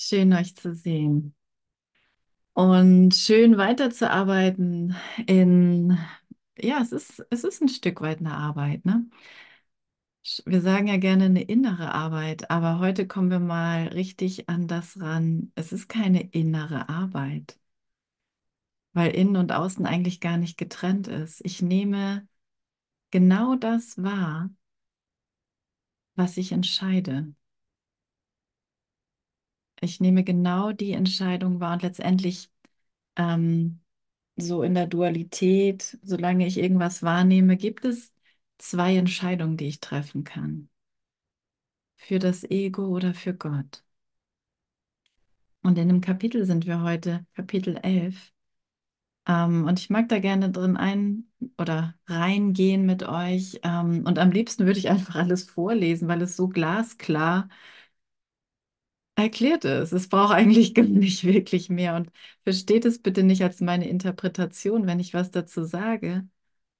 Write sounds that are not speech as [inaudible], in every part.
Schön euch zu sehen und schön weiterzuarbeiten in, ja, es ist, es ist ein Stück weit eine Arbeit, ne? Wir sagen ja gerne eine innere Arbeit, aber heute kommen wir mal richtig an das ran. Es ist keine innere Arbeit, weil innen und außen eigentlich gar nicht getrennt ist. Ich nehme genau das wahr, was ich entscheide. Ich nehme genau die Entscheidung wahr und letztendlich ähm, so in der Dualität, solange ich irgendwas wahrnehme, gibt es zwei Entscheidungen, die ich treffen kann. Für das Ego oder für Gott. Und in dem Kapitel sind wir heute, Kapitel 11. Ähm, und ich mag da gerne drin ein oder reingehen mit euch. Ähm, und am liebsten würde ich einfach alles vorlesen, weil es so glasklar erklärt ist. Es braucht eigentlich [laughs] gar nicht wirklich mehr. Und versteht es bitte nicht als meine Interpretation, wenn ich was dazu sage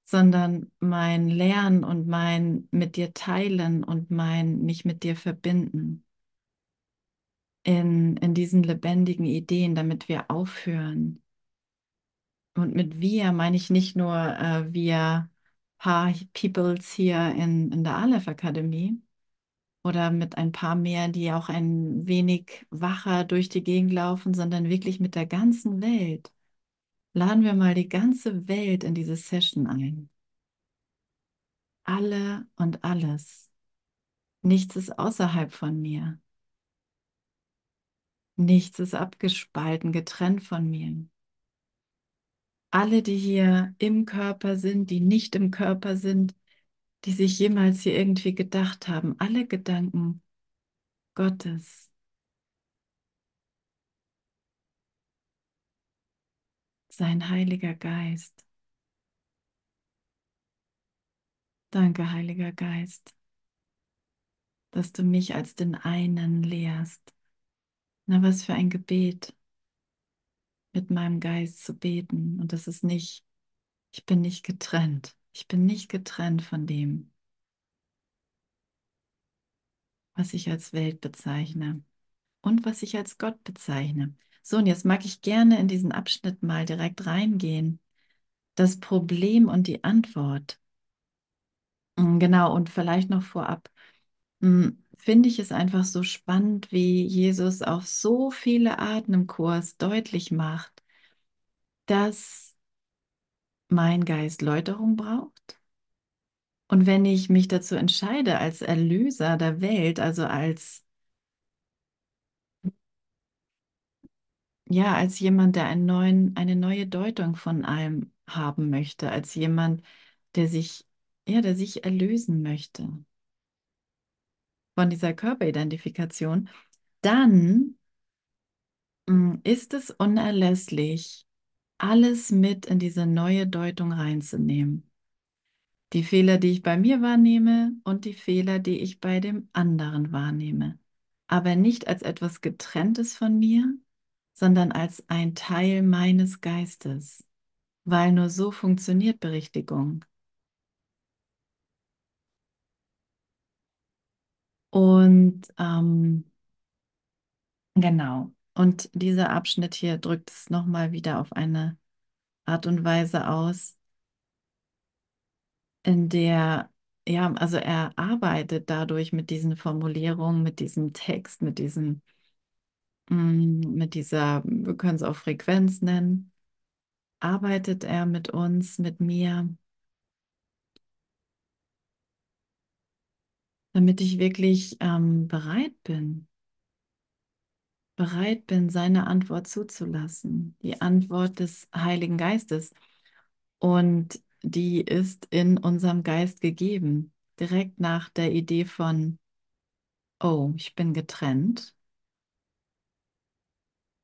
sondern mein Lernen und mein mit dir teilen und mein mich mit dir verbinden in, in diesen lebendigen Ideen, damit wir aufhören. Und mit wir meine ich nicht nur äh, wir paar Peoples hier in, in der Aleph Akademie oder mit ein paar mehr, die auch ein wenig wacher durch die Gegend laufen, sondern wirklich mit der ganzen Welt. Laden wir mal die ganze Welt in diese Session ein. Alle und alles. Nichts ist außerhalb von mir. Nichts ist abgespalten, getrennt von mir. Alle, die hier im Körper sind, die nicht im Körper sind, die sich jemals hier irgendwie gedacht haben, alle Gedanken Gottes, sein Heiliger Geist. Danke, Heiliger Geist, dass du mich als den einen lehrst. Na, was für ein Gebet, mit meinem Geist zu beten. Und das ist nicht, ich bin nicht getrennt. Ich bin nicht getrennt von dem, was ich als Welt bezeichne und was ich als Gott bezeichne. So, und jetzt mag ich gerne in diesen Abschnitt mal direkt reingehen. Das Problem und die Antwort. Mm, Genau, und vielleicht noch vorab, mm, finde ich es einfach so spannend, wie Jesus auf so viele Arten im Kurs deutlich macht, dass mein Geist Läuterung braucht. Und wenn ich mich dazu entscheide, als Erlöser der Welt, also als Ja, als jemand, der einen neuen, eine neue Deutung von allem haben möchte, als jemand, der sich, ja, der sich erlösen möchte von dieser Körperidentifikation, dann mm, ist es unerlässlich, alles mit in diese neue Deutung reinzunehmen. Die Fehler, die ich bei mir wahrnehme und die Fehler, die ich bei dem anderen wahrnehme. Aber nicht als etwas Getrenntes von mir, sondern als ein Teil meines Geistes. weil nur so funktioniert Berichtigung. Und ähm, genau, und dieser Abschnitt hier drückt es nochmal wieder auf eine Art und Weise aus, in der, ja, also er arbeitet dadurch mit diesen Formulierungen, mit diesem Text, mit diesem, mm, mit dieser, wir können es auch Frequenz nennen, arbeitet er mit uns, mit mir, damit ich wirklich ähm, bereit bin bereit bin, seine Antwort zuzulassen, die Antwort des Heiligen Geistes. Und die ist in unserem Geist gegeben, direkt nach der Idee von, oh, ich bin getrennt,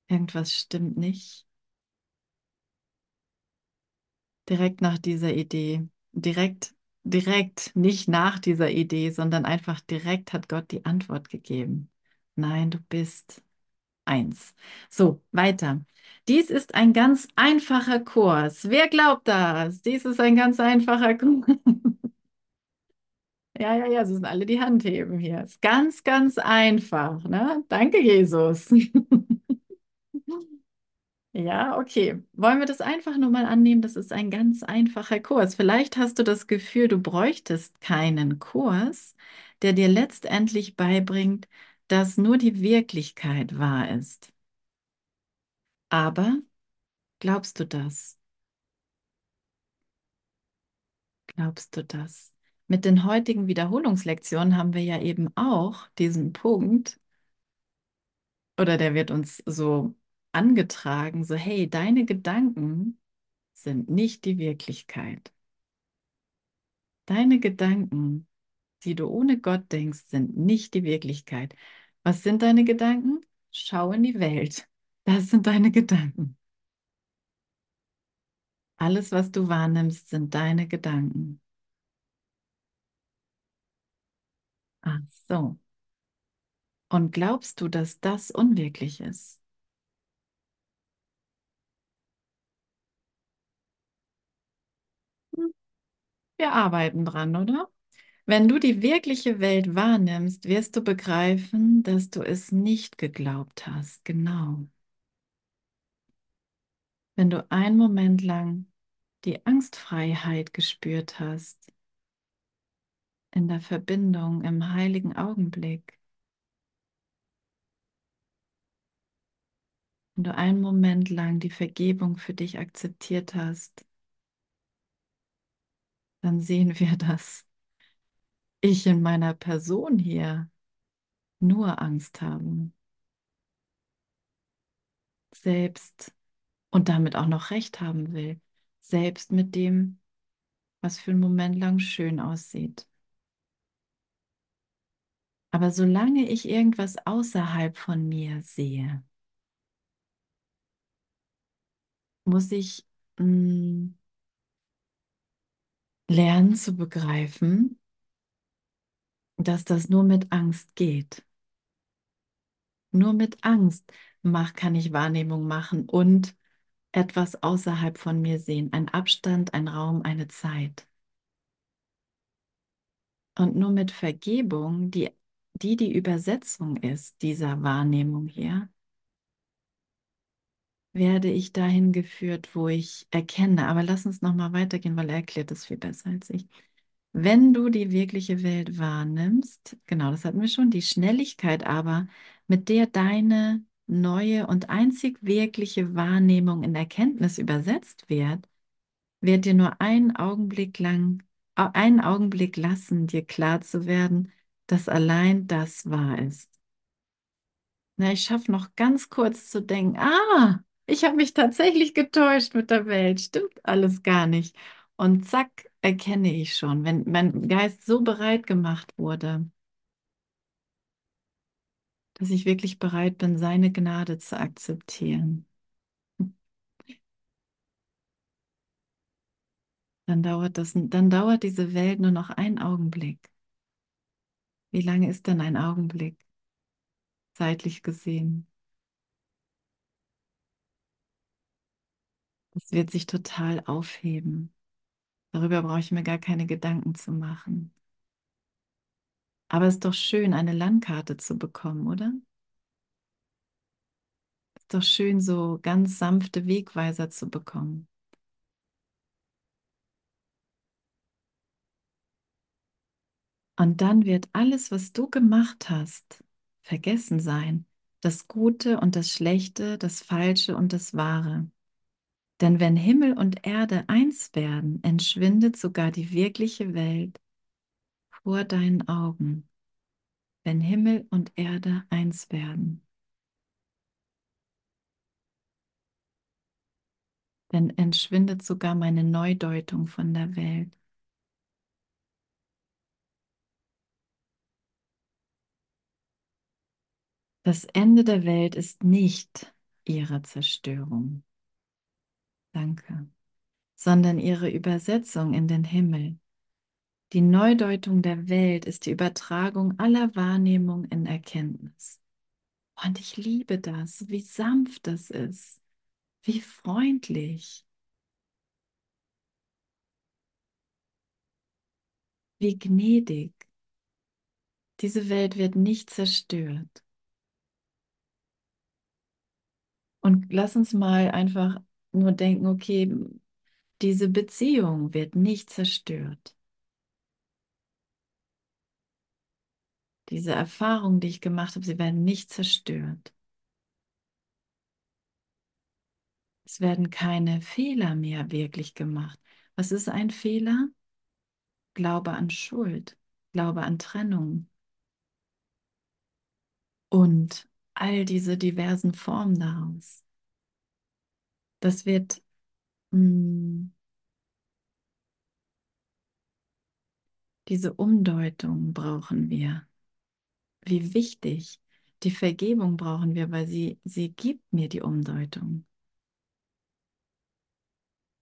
irgendwas stimmt nicht. Direkt nach dieser Idee, direkt, direkt, nicht nach dieser Idee, sondern einfach direkt hat Gott die Antwort gegeben. Nein, du bist Eins. So, weiter. Dies ist ein ganz einfacher Kurs. Wer glaubt das? Dies ist ein ganz einfacher Kurs. [laughs] Ja, ja, ja, so sind alle die Hand heben hier. Ist ganz, ganz einfach, ne? Danke, Jesus. [laughs] Ja, okay. Wollen wir das einfach nur mal annehmen? Das ist ein ganz einfacher Kurs. Vielleicht hast du das Gefühl, du bräuchtest keinen Kurs, der dir letztendlich beibringt, dass nur die Wirklichkeit wahr ist. Aber glaubst du das? Glaubst du das? Mit den heutigen Wiederholungslektionen haben wir ja eben auch diesen Punkt, oder der wird uns so angetragen, so hey, deine Gedanken sind nicht die Wirklichkeit. Deine Gedanken, die du ohne Gott denkst, sind nicht die Wirklichkeit. Was sind deine Gedanken? Schau in die Welt. Das sind deine Gedanken. Alles, was du wahrnimmst, sind deine Gedanken. Ach so. Und glaubst du, dass das unwirklich ist? Hm, Wir arbeiten dran, oder? Wenn du die wirkliche Welt wahrnimmst, wirst du begreifen, dass du es nicht geglaubt hast. Genau. Wenn du einen Moment lang die Angstfreiheit gespürt hast, in der Verbindung, im heiligen Augenblick, wenn du einen Moment lang die Vergebung für dich akzeptiert hast, dann sehen wir, dass ich in meiner Person hier nur Angst habe. Selbst und damit auch noch recht haben will. Selbst mit dem, was für einen Moment lang schön aussieht. Aber solange ich irgendwas außerhalb von mir sehe, muss ich mh, mm, lernen zu begreifen, dass das nur mit Angst geht. Nur mit Angst mach, kann ich Wahrnehmung machen und etwas außerhalb von mir sehen. Ein Abstand, ein Raum, eine Zeit. Und nur mit Vergebung, die die, die Übersetzung ist dieser Wahrnehmung hier, werde ich dahin geführt, wo ich erkenne. Aber lass uns nochmal weitergehen, weil er erklärt es viel besser als ich. Wenn du die wirkliche Welt wahrnimmst, genau, das hatten wir schon, die Schnelligkeit aber, mit der deine neue und einzig wirkliche Wahrnehmung in Erkenntnis übersetzt wird, wird dir nur einen Augenblick lang, einen Augenblick lassen, dir klar zu werden, dass allein das wahr ist. Na, ich schaffe noch ganz kurz zu denken, ah, ich habe mich tatsächlich getäuscht mit der Welt, stimmt alles gar nicht. Und zack, erkenne ich schon, wenn mein Geist so bereit gemacht wurde, dass ich wirklich bereit bin, seine Gnade zu akzeptieren. Dann dauert das, dann dauert diese Welt nur noch einen Augenblick. Wie lange ist denn ein Augenblick, zeitlich gesehen? Das wird sich total aufheben. Darüber brauche ich mir gar keine Gedanken zu machen. Aber es ist doch schön, eine Landkarte zu bekommen, oder? Es ist doch schön, so ganz sanfte Wegweiser zu bekommen. Und dann wird alles, was du gemacht hast, vergessen sein. Das Gute und das Schlechte, das Falsche und das Wahre. Denn wenn Himmel und Erde eins werden, entschwindet sogar die wirkliche Welt vor deinen Augen. Wenn Himmel und Erde eins werden. Dann entschwindet sogar meine Neudeutung von der Welt. Das Ende der Welt ist nicht ihre Zerstörung. Danke. Sondern ihre Übersetzung in den Himmel. Die Neudeutung der Welt ist die Übertragung aller Wahrnehmung in Erkenntnis. Und ich liebe das, wie sanft das ist, wie freundlich, wie gnädig. Diese Welt wird nicht zerstört. Und lass uns mal einfach nur denken, okay, diese Beziehung wird nicht zerstört. Diese Erfahrungen, die ich gemacht habe, sie werden nicht zerstört. Es werden keine Fehler mehr wirklich gemacht. Was ist ein Fehler? Glaube an Schuld, Glaube an Trennung und all diese diversen Formen daraus. Das wird hm, diese Umdeutung brauchen wir. Wie wichtig. Die Vergebung brauchen wir, weil sie, sie gibt mir die Umdeutung.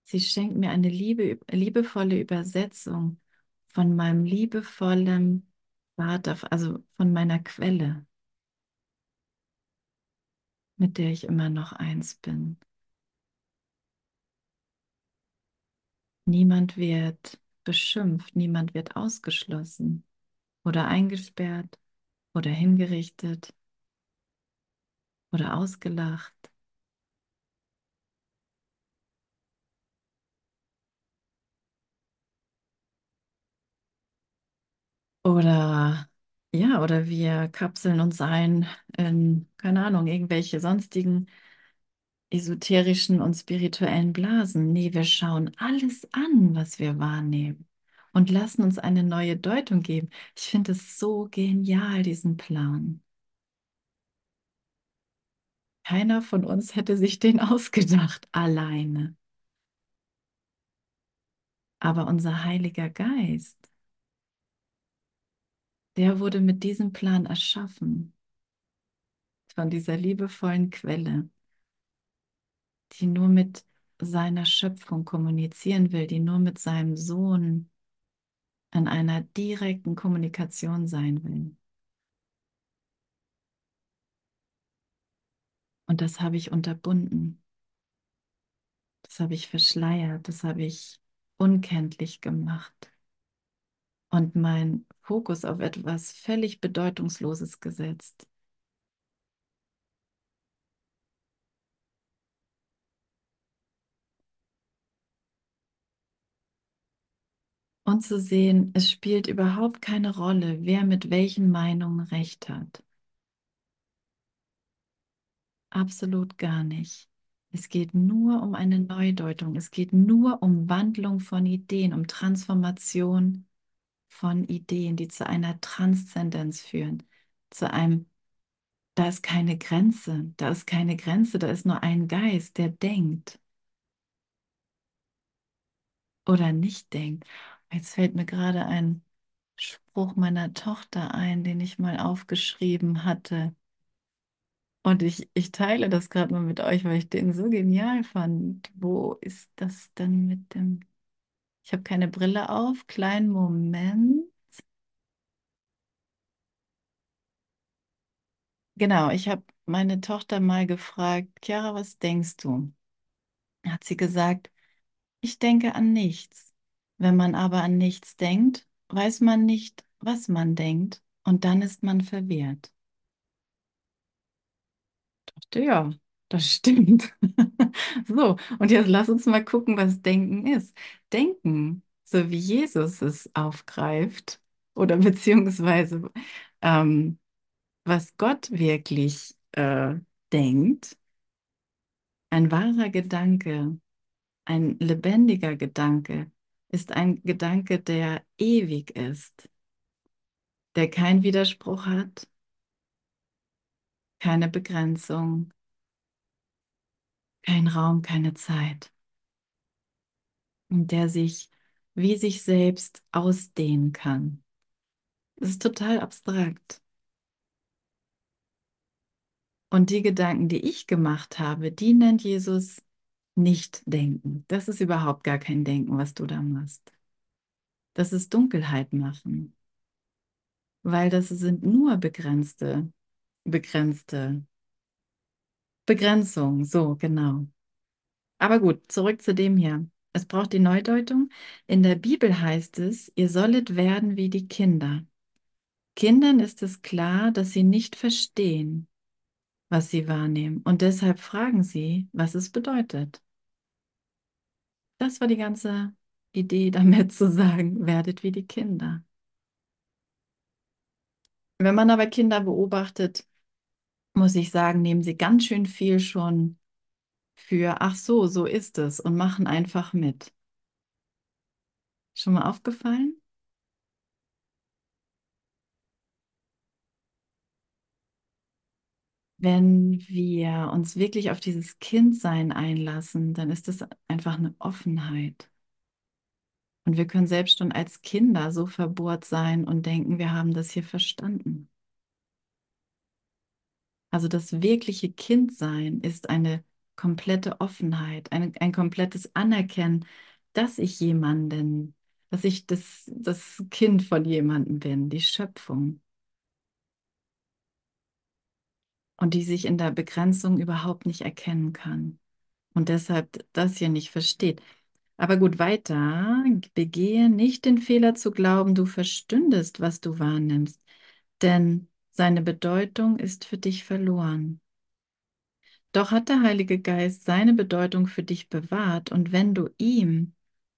Sie schenkt mir eine liebe, liebevolle Übersetzung von meinem liebevollen Vater, also von meiner Quelle, mit der ich immer noch eins bin. Niemand wird beschimpft, niemand wird ausgeschlossen oder eingesperrt oder hingerichtet oder ausgelacht. Oder ja, oder wir kapseln uns ein in, keine Ahnung, irgendwelche sonstigen esoterischen und spirituellen Blasen. Nee, wir schauen alles an, was wir wahrnehmen und lassen uns eine neue Deutung geben. Ich finde es so genial, diesen Plan. Keiner von uns hätte sich den [laughs] ausgedacht, alleine. Aber unser Heiliger Geist, der wurde mit diesem Plan erschaffen, von dieser liebevollen Quelle, die nur mit seiner Schöpfung kommunizieren will, die nur mit seinem Sohn in einer direkten Kommunikation sein will. Und das habe ich unterbunden. Das habe ich verschleiert, das habe ich unkenntlich gemacht und mein Fokus auf etwas völlig Bedeutungsloses gesetzt. Und zu sehen, es spielt überhaupt keine Rolle, wer mit welchen Meinungen recht hat. Absolut gar nicht. Es geht nur um eine Neudeutung. Es geht nur um Wandlung von Ideen, um Transformation von Ideen, die zu einer Transzendenz führen, zu einem, da ist keine Grenze, da ist keine Grenze, da ist nur ein Geist, der denkt oder nicht denkt. Jetzt fällt mir gerade ein Spruch meiner Tochter ein, den ich mal aufgeschrieben hatte. Und ich, ich teile das gerade mal mit euch, weil ich den so genial fand. Wo ist das denn mit dem... Ich habe keine Brille auf. Kleinen Moment. Genau, ich habe meine Tochter mal gefragt, Chiara, was denkst du? Hat sie gesagt, ich denke an nichts. Wenn man aber an nichts denkt, weiß man nicht, was man denkt, und dann ist man verwirrt. Dachte, ja, das stimmt. [laughs] So, und jetzt lass uns mal gucken, was Denken ist. Denken, so wie Jesus es aufgreift, oder beziehungsweise ähm, was Gott wirklich äh, denkt, ein wahrer Gedanke, ein lebendiger Gedanke, ist ein Gedanke, der ewig ist, der keinen Widerspruch hat, keine Begrenzung, kein Raum, keine Zeit, und der sich wie sich selbst ausdehnen kann. Das ist total abstrakt. Und die Gedanken, die ich gemacht habe, die nennt Jesus nicht denken. Das ist überhaupt gar kein Denken, was du da machst. Das ist Dunkelheit machen. Weil das sind nur begrenzte, begrenzte Begrenzungen. So, genau. Aber gut, zurück zu dem hier. Es braucht die Neudeutung. In der Bibel heißt es, ihr sollet werden wie die Kinder. Kindern ist es klar, dass sie nicht verstehen, was sie wahrnehmen. Und deshalb fragen sie, was es bedeutet. Das war die ganze Idee [laughs] damit zu sagen, werdet wie die Kinder. Wenn man aber Kinder beobachtet, muss ich sagen, nehmen sie ganz schön viel schon für, ach so, so ist es und machen einfach mit. Schon mal aufgefallen? Wenn wir uns wirklich auf dieses Kindsein einlassen, dann ist es einfach eine Offenheit. Und wir können selbst schon als Kinder so verbohrt sein und denken, wir haben das hier verstanden. Also das wirkliche Kindsein ist eine komplette Offenheit, ein, ein komplettes Anerkennen, dass ich jemanden, dass ich das, das Kind von jemandem bin, die Schöpfung. Und die sich in der Begrenzung überhaupt nicht erkennen kann. Und deshalb das hier nicht versteht. Aber gut, weiter. Begehe nicht den Fehler zu glauben, du verstündest, was du wahrnimmst, denn seine Bedeutung ist für dich verloren. Doch hat der Heilige Geist seine Bedeutung für dich bewahrt, und wenn du ihm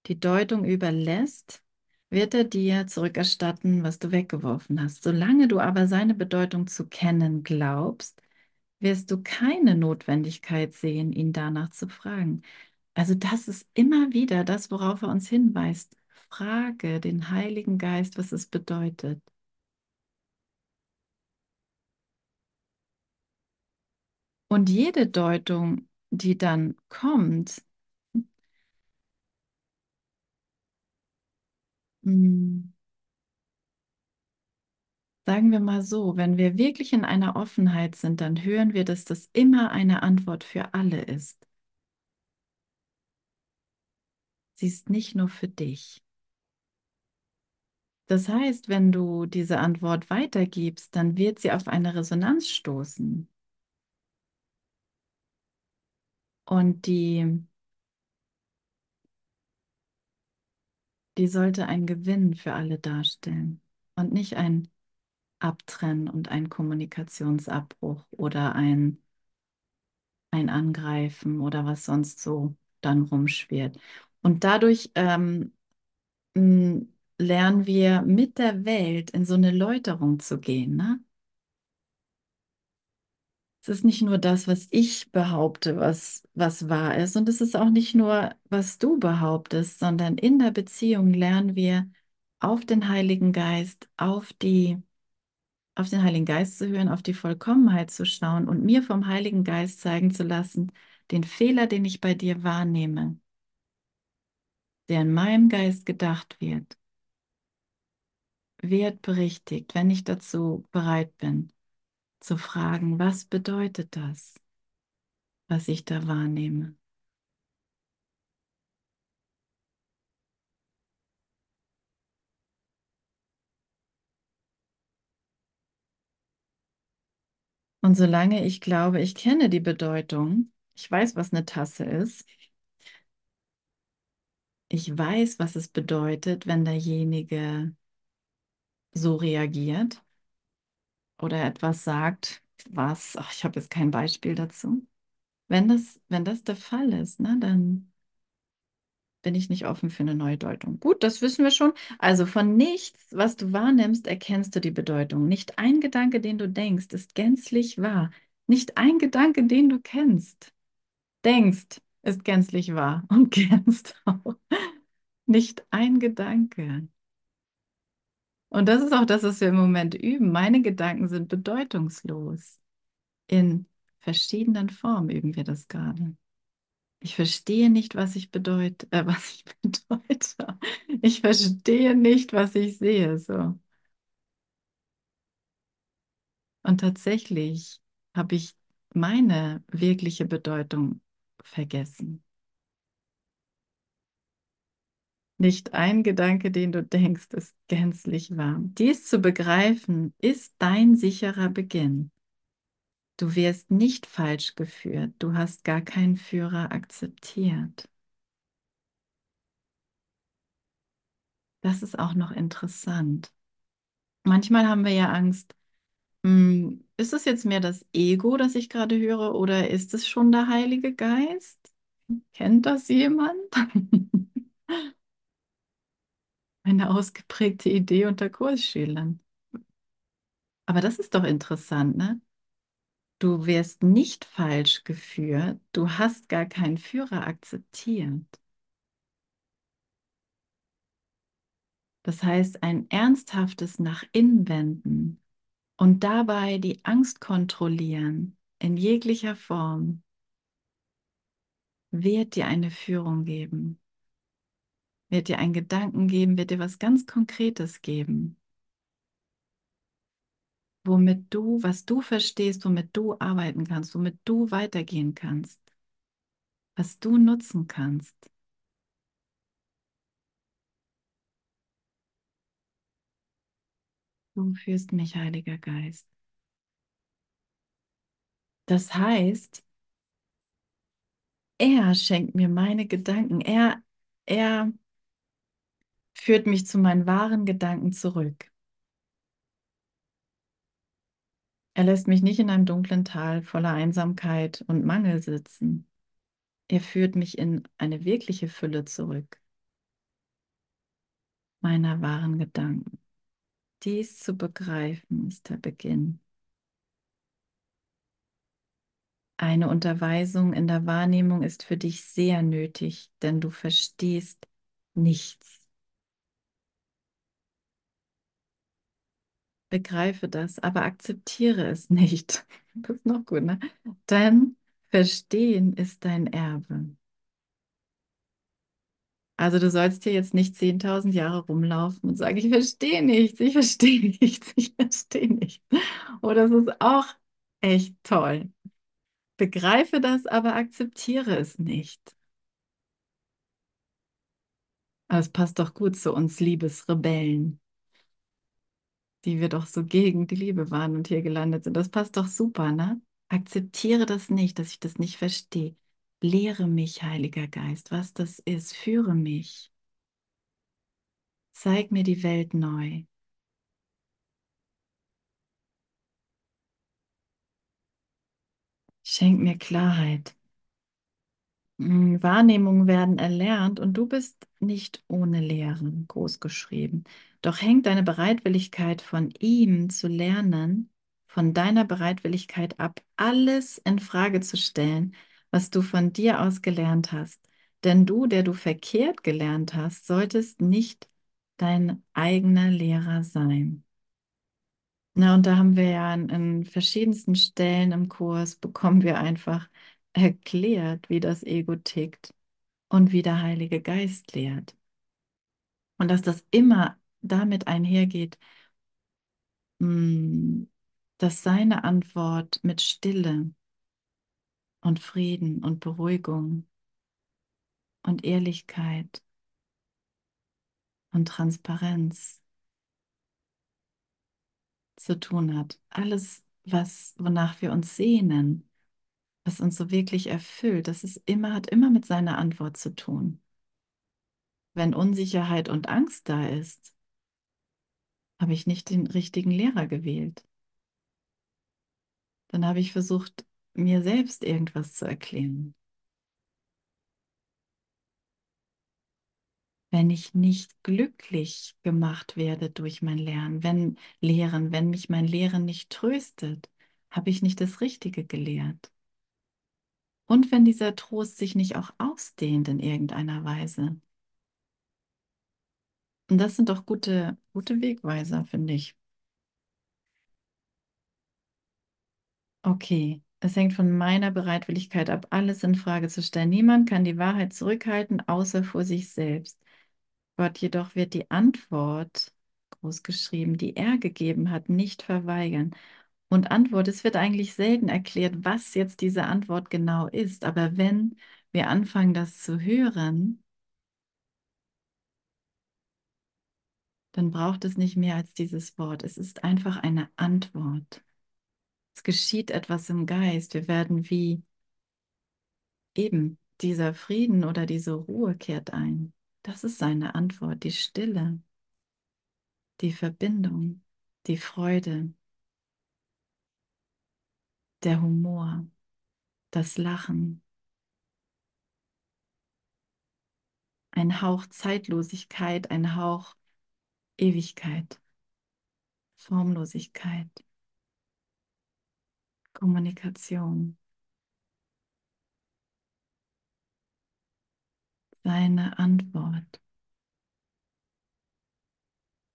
die Deutung überlässt, wird er dir zurückerstatten, was du weggeworfen hast. Solange du aber seine Bedeutung zu kennen glaubst, wirst du keine Notwendigkeit sehen, ihn danach zu fragen. Also das ist immer wieder das, worauf er uns hinweist. Frage den Heiligen Geist, was es bedeutet. Und jede Deutung, die dann kommt, hm, sagen wir mal so, wenn wir wirklich in einer Offenheit sind, dann hören wir, dass das immer eine Antwort für alle ist. Sie ist nicht nur für dich. Das heißt, wenn du diese Antwort weitergibst, dann wird sie auf eine Resonanz stoßen. Und die, die sollte ein Gewinn für alle darstellen und nicht ein Abtrennen und ein Kommunikationsabbruch oder ein, ein Angreifen oder was sonst so dann rumschwirrt. Und dadurch ähm, lernen wir mit der Welt in so eine Läuterung zu gehen. Ne? Es ist nicht nur das, was ich behaupte, was, was wahr ist. Und es ist auch nicht nur, was du behauptest, sondern in der Beziehung lernen wir auf den Heiligen Geist, auf die, auf den Heiligen Geist zu hören, auf die Vollkommenheit zu schauen und mir vom Heiligen Geist zeigen zu lassen, den Fehler, den ich bei dir wahrnehme, der in meinem Geist gedacht wird, wird berichtigt, wenn ich dazu bereit bin, zu fragen, was bedeutet das, was ich da wahrnehme? Und solange ich glaube, ich kenne die Bedeutung, ich weiß, was eine Tasse ist, ich weiß, was es bedeutet, wenn derjenige so reagiert oder etwas sagt, was, ach, ich habe jetzt kein Beispiel dazu. Wenn das, wenn das der Fall ist, ne, dann bin ich nicht offen für eine Neudeutung. Gut, das wissen wir schon. Also von nichts, was du wahrnimmst, erkennst du die Bedeutung. Nicht ein Gedanke, den du denkst, ist gänzlich wahr. Nicht ein Gedanke, den du kennst, denkst, ist gänzlich wahr [laughs] und kennst auch. Nicht ein Gedanke. Und das ist auch das, was wir im Moment üben. Meine Gedanken sind bedeutungslos. In verschiedenen Formen üben wir das gerade. Ich verstehe nicht, was ich bedeute, äh, [laughs] was ich bedeute. Ich verstehe nicht, was ich sehe. So. Und tatsächlich habe ich meine wirkliche Bedeutung vergessen. Nicht ein Gedanke, den du denkst, ist gänzlich wahr. Dies zu begreifen, ist dein sicherer Beginn. Du wirst nicht falsch geführt. Du hast gar keinen Führer akzeptiert. Das ist auch noch interessant. Manchmal haben wir ja Angst. Hm, ist es jetzt mehr das Ego, das ich gerade höre, oder ist es schon der Heilige Geist? Kennt das jemand? [laughs] Eine ausgeprägte Idee unter Kursschülern. Aber das ist doch interessant, ne? Du wirst nicht falsch geführt, du hast gar keinen Führer akzeptiert. Das heißt, ein ernsthaftes nach innen wenden und dabei die Angst kontrollieren in jeglicher Form wird dir eine Führung geben, wird dir einen Gedanken geben, wird dir was ganz Konkretes geben, womit du, was du verstehst, womit du arbeiten kannst, womit du weitergehen kannst, was du nutzen kannst. Du führst mich, Heiliger Geist. Das heißt, er schenkt mir meine Gedanken. Er, er führt mich zu meinen wahren Gedanken zurück. Er lässt mich nicht in einem dunklen Tal voller Einsamkeit und Mangel sitzen. Er führt mich in eine wirkliche Fülle zurück meiner wahren Gedanken. Dies zu begreifen ist der Beginn. Eine Unterweisung in der Wahrnehmung ist für dich sehr nötig, denn du verstehst nichts. Begreife das, aber akzeptiere es [laughs] nicht. Das ist noch gut, ne? Denn Verstehen ist dein Erbe. Also du sollst hier jetzt nicht 10.000 Jahre rumlaufen und sagen, ich verstehe nichts, ich verstehe [laughs] nichts, ich verstehe nichts. Oh, das ist auch echt toll. Begreife das, aber akzeptiere es nicht. Aber es passt doch gut zu uns Liebesrebellen, die wir doch so gegen die Liebe waren und hier gelandet sind. Das passt doch super, ne? Akzeptiere das nicht, dass ich das nicht verstehe. Lehre mich, Heiliger Geist, was das ist. Führe mich. Zeig mir die Welt neu. Schenk mir Klarheit. Hm, Wahrnehmungen werden erlernt und du bist nicht ohne Lehren großgeschrieben. Doch hängt deine Bereitwilligkeit von ihm zu lernen, von deiner Bereitwilligkeit ab, alles in Frage zu stellen, was du von dir aus gelernt hast. Denn du, der du verkehrt gelernt hast, solltest nicht dein eigener Lehrer sein. Na, und da haben wir ja an, an verschiedensten Stellen im Kurs bekommen wir einfach erklärt, wie das Ego tickt und wie der Heilige Geist lehrt. Und dass das immer damit einhergeht, mm, dass seine Antwort mit Stille und Frieden und Beruhigung und Ehrlichkeit und Transparenz zu tun hat. Alles, was, wonach wir uns sehnen, was uns so wirklich erfüllt, das ist immer, hat immer mit seiner Antwort zu tun. Wenn Unsicherheit und Angst da ist, habe ich nicht den richtigen Lehrer gewählt. Dann habe ich versucht, mir selbst irgendwas zu erklären. Wenn ich nicht glücklich gemacht werde durch mein Lernen, wenn Lehren, wenn mich mein Lehren nicht tröstet, habe ich nicht das Richtige gelehrt. Und wenn dieser Trost sich nicht auch ausdehnt in irgendeiner Weise. Und das sind doch gute, gute Wegweiser, finde ich. Okay, es hängt von meiner Bereitwilligkeit ab, alles in Frage zu stellen. Niemand kann die Wahrheit zurückhalten, außer vor sich selbst. Gott jedoch wird die Antwort, großgeschrieben, die er gegeben hat, nicht verweigern. Und Antwort, es wird eigentlich selten erklärt, was jetzt diese Antwort genau ist. Aber wenn wir anfangen, das zu hören, dann braucht es nicht mehr als dieses Wort. Es ist einfach eine Antwort. Es geschieht etwas im Geist. Wir werden wie eben dieser Frieden oder diese Ruhe kehrt ein. Das ist seine Antwort, die Stille, die Verbindung. die Freude, der Humor, das Lachen, ein Hauch Zeitlosigkeit, ein Hauch Ewigkeit, Formlosigkeit, Kommunikation. Seine Antwort.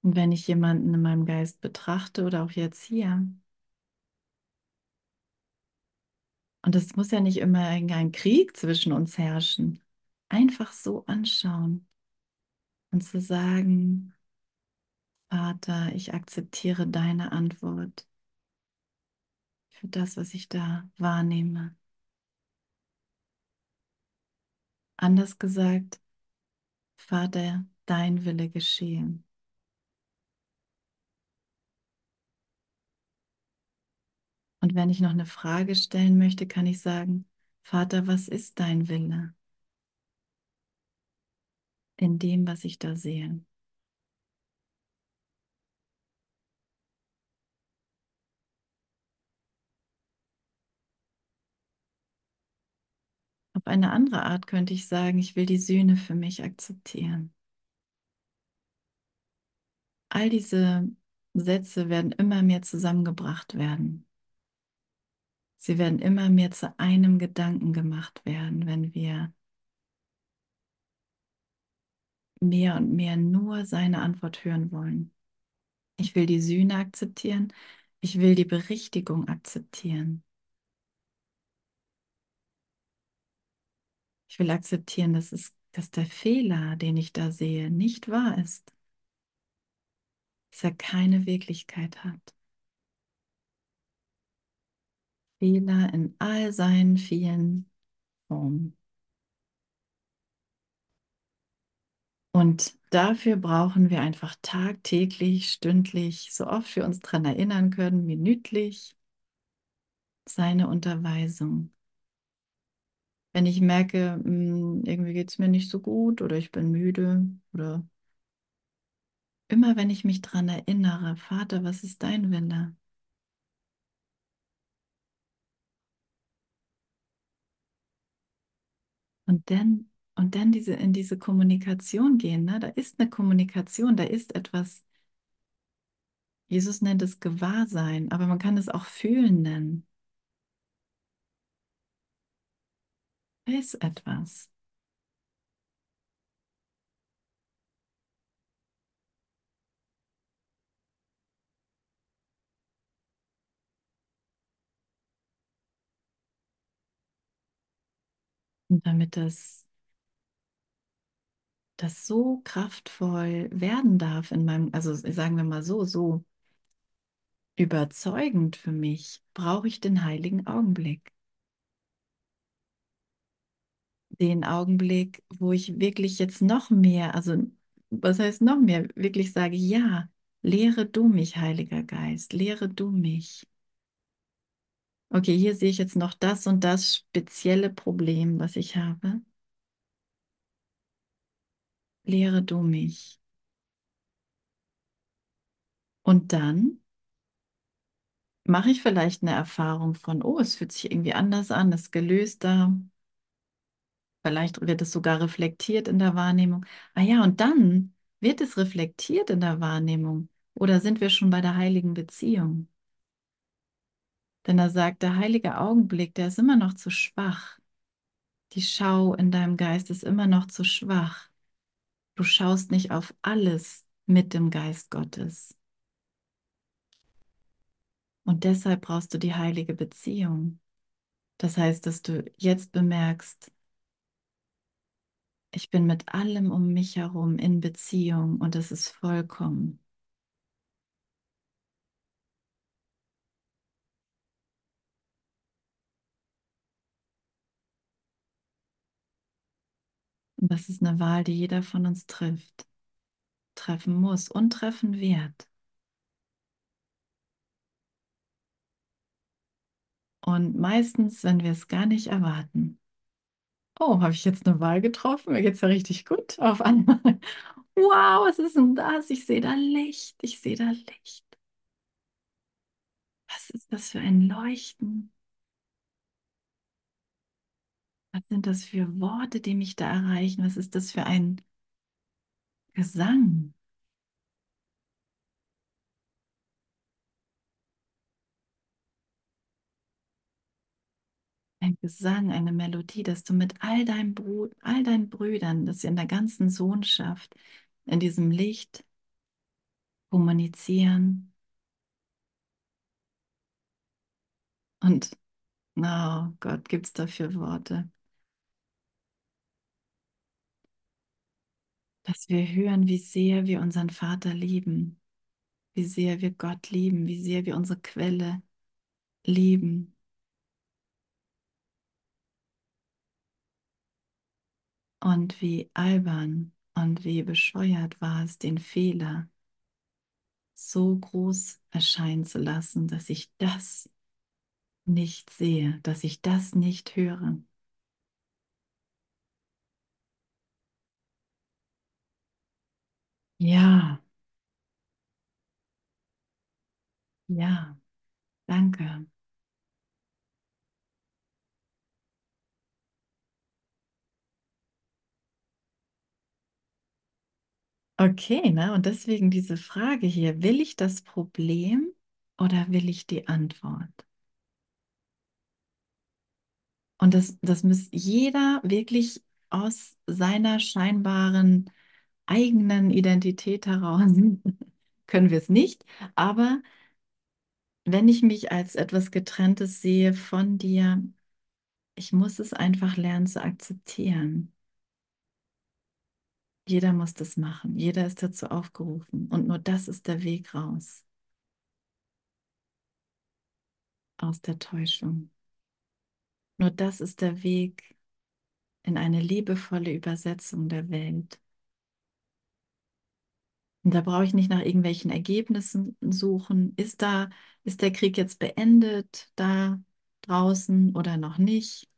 Und wenn ich jemanden in meinem Geist betrachte oder auch jetzt hier, und es muss ja nicht immer ein Krieg zwischen uns herrschen, einfach so anschauen und zu sagen, Vater, ich akzeptiere deine Antwort für das, was ich da wahrnehme. Anders gesagt, Vater, dein Wille geschehe. Und wenn ich noch eine Frage stellen möchte, kann ich sagen, Vater, was ist dein Wille in dem, was ich da sehe? Auf eine andere Art könnte ich sagen, ich will die Sühne für mich akzeptieren. All diese Sätze werden immer mehr zusammengebracht werden. Sie werden immer mehr zu einem Gedanken gemacht werden, wenn wir mehr und mehr nur seine Antwort hören wollen. Ich will die Sühne akzeptieren. Ich will die Berichtigung akzeptieren. Ich will akzeptieren, dass, es, dass der Fehler, den ich da sehe, nicht wahr ist. Dass er keine Wirklichkeit hat. Fehler in all seinen vielen Formen. Und dafür brauchen wir einfach tagtäglich, stündlich, so oft wir uns daran erinnern können, minütlich, seine Unterweisung. Wenn ich merke, hm, irgendwie geht es mir nicht so gut oder ich bin müde oder immer wenn ich mich daran erinnere, Vater, was ist dein Wille? Und dann, und dann diese, in diese Kommunikation gehen, ne? Da ist eine Kommunikation, da ist etwas. Jesus nennt es Gewahrsein, aber man kann es auch fühlen nennen. Ist etwas. Und damit das, das so kraftvoll werden darf in meinem, also sagen wir mal so, so überzeugend für mich, brauche ich den heiligen Augenblick. Den Augenblick, wo ich wirklich jetzt noch mehr, also was heißt noch mehr, wirklich sage, ja, lehre du mich, Heiliger Geist, lehre du mich. Okay, hier sehe ich jetzt noch das und das spezielle Problem, was ich habe. Lehre du mich. Und dann mache ich vielleicht eine Erfahrung von, oh, es fühlt sich irgendwie anders an, es ist gelöster. Vielleicht wird es sogar reflektiert in der Wahrnehmung. Ah ja, und dann wird es reflektiert in der Wahrnehmung. Oder sind wir schon bei der heiligen Beziehung? Denn er sagt, der heilige Augenblick, der ist immer noch zu schwach. Die Schau in deinem Geist ist immer noch zu schwach. Du schaust nicht auf alles mit dem Geist Gottes. Und deshalb brauchst du die heilige Beziehung. Das heißt, dass du jetzt bemerkst, ich bin mit allem um mich herum in Beziehung und es ist vollkommen. Und das ist eine Wahl, die jeder von uns trifft, treffen muss und treffen wird. Und meistens, wenn wir es gar nicht erwarten. Oh, habe ich jetzt eine Wahl getroffen? Mir geht es ja richtig gut auf einmal. [laughs] Wow, was ist denn das? Ich sehe da Licht. Ich sehe da Licht. Was ist das für ein Leuchten? Was sind das für Worte, die mich da erreichen? Was ist das für ein Gesang? Ein Gesang, eine Melodie, dass du mit all deinen, Brut, all deinen Brüdern, dass ihr in der ganzen Sohnschaft, in diesem Licht kommunizieren. Und, oh Gott, gibt es dafür Worte? Dass wir hören, wie sehr wir unseren Vater lieben, wie sehr wir Gott lieben, wie sehr wir unsere Quelle lieben. Und wie albern und wie bescheuert war es, den Fehler so groß erscheinen zu lassen, dass ich das nicht sehe, dass ich das nicht höre. Ja, ja, danke. Okay, ne? Und deswegen diese Frage hier, will ich das Problem oder will ich die Antwort? Und das, das muss jeder wirklich aus seiner scheinbaren eigenen Identität heraus, [laughs] können wir es nicht, aber wenn ich mich als etwas Getrenntes sehe von dir, ich muss es einfach lernen zu akzeptieren. Jeder muss das machen, jeder ist dazu aufgerufen und nur das ist der Weg raus aus der Täuschung. Nur das ist der Weg in eine liebevolle Übersetzung der Welt. Und da brauche ich nicht nach irgendwelchen Ergebnissen suchen. Ist da, ist der Krieg jetzt beendet da draußen oder noch nicht?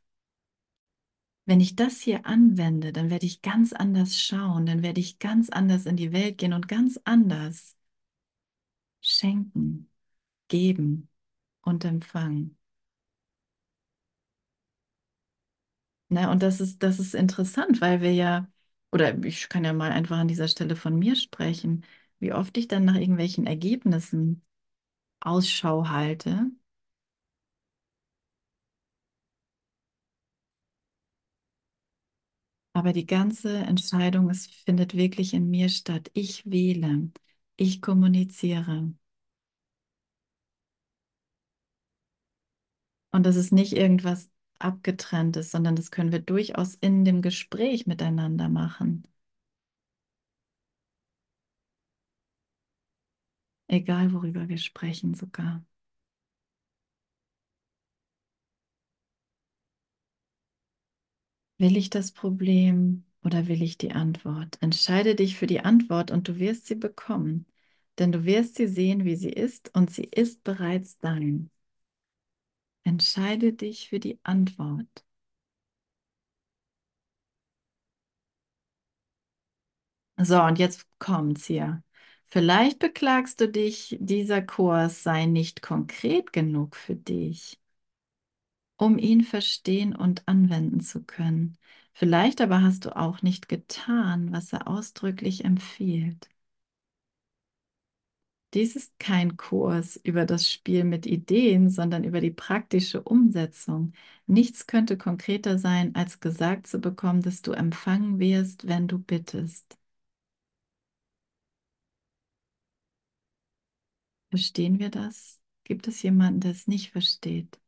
Wenn ich das hier anwende, dann werde ich ganz anders schauen, dann werde ich ganz anders in die Welt gehen und ganz anders schenken, geben und empfangen. Ne, und das ist, das ist interessant, weil wir ja, oder ich kann ja mal einfach an dieser Stelle von mir sprechen, wie oft ich dann nach irgendwelchen Ergebnissen Ausschau halte. Aber die ganze Entscheidung, es findet wirklich in mir statt. Ich wähle, ich kommuniziere. Und das ist nicht irgendwas Abgetrenntes, sondern das können wir durchaus in dem Gespräch miteinander machen. Egal, worüber wir sprechen sogar. Will ich das Problem oder will ich die Antwort? Entscheide dich für die Antwort und du wirst sie bekommen, denn du wirst sie sehen, wie sie ist und sie ist bereits dein. Entscheide dich für die Antwort. So, und jetzt kommt's hier. Vielleicht beklagst du dich, dieser Kurs sei nicht konkret genug für dich, um ihn verstehen und anwenden zu können. Vielleicht aber hast du auch nicht getan, was er ausdrücklich empfiehlt. Dies ist kein Kurs über das Spiel mit Ideen, sondern über die praktische Umsetzung. Nichts könnte konkreter sein, als gesagt zu bekommen, dass du empfangen wirst, wenn du bittest. Verstehen wir das? Gibt es jemanden, der es nicht versteht?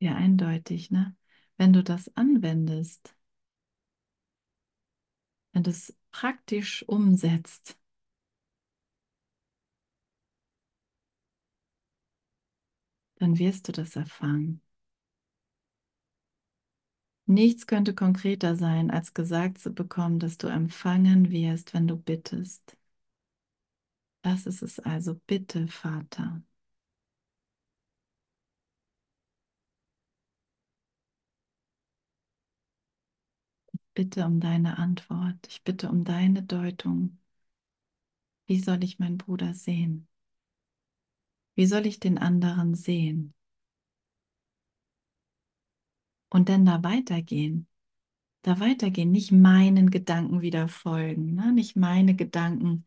Ja, eindeutig, ne? Wenn du das anwendest, wenn du es praktisch umsetzt, dann wirst du das erfahren. Nichts könnte konkreter sein, als gesagt zu bekommen, dass du empfangen wirst, wenn du bittest. Das ist es also. Bitte, Vater. Bitte um deine Antwort. Ich bitte um deine Deutung. Wie soll ich meinen Bruder sehen? Wie soll ich den anderen sehen? Und dann da weitergehen. Da weitergehen, nicht meinen Gedanken wieder folgen, ne? nicht meine Gedanken.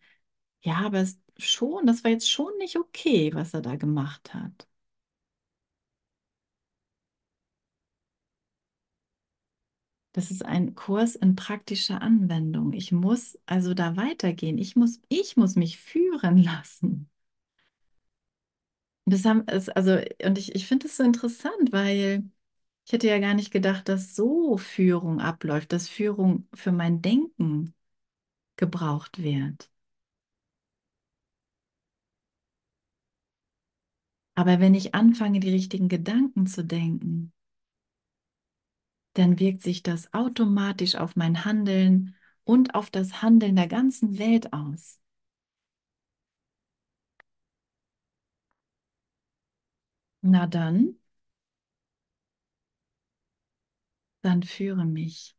Ja, aber es schon, das war jetzt schon nicht okay, was er da gemacht hat. Das ist ein Kurs in praktischer Anwendung. Ich muss also da weitergehen. Ich muss, ich muss mich führen lassen. Und das haben es, also, und ich, ich finde es so interessant, weil ich hätte ja gar nicht gedacht, dass so Führung abläuft, dass Führung für mein Denken gebraucht wird. Aber wenn ich anfange, die richtigen Gedanken zu denken, dann wirkt sich das automatisch auf mein Handeln und auf das Handeln der ganzen Welt aus. Na dann, dann führe mich.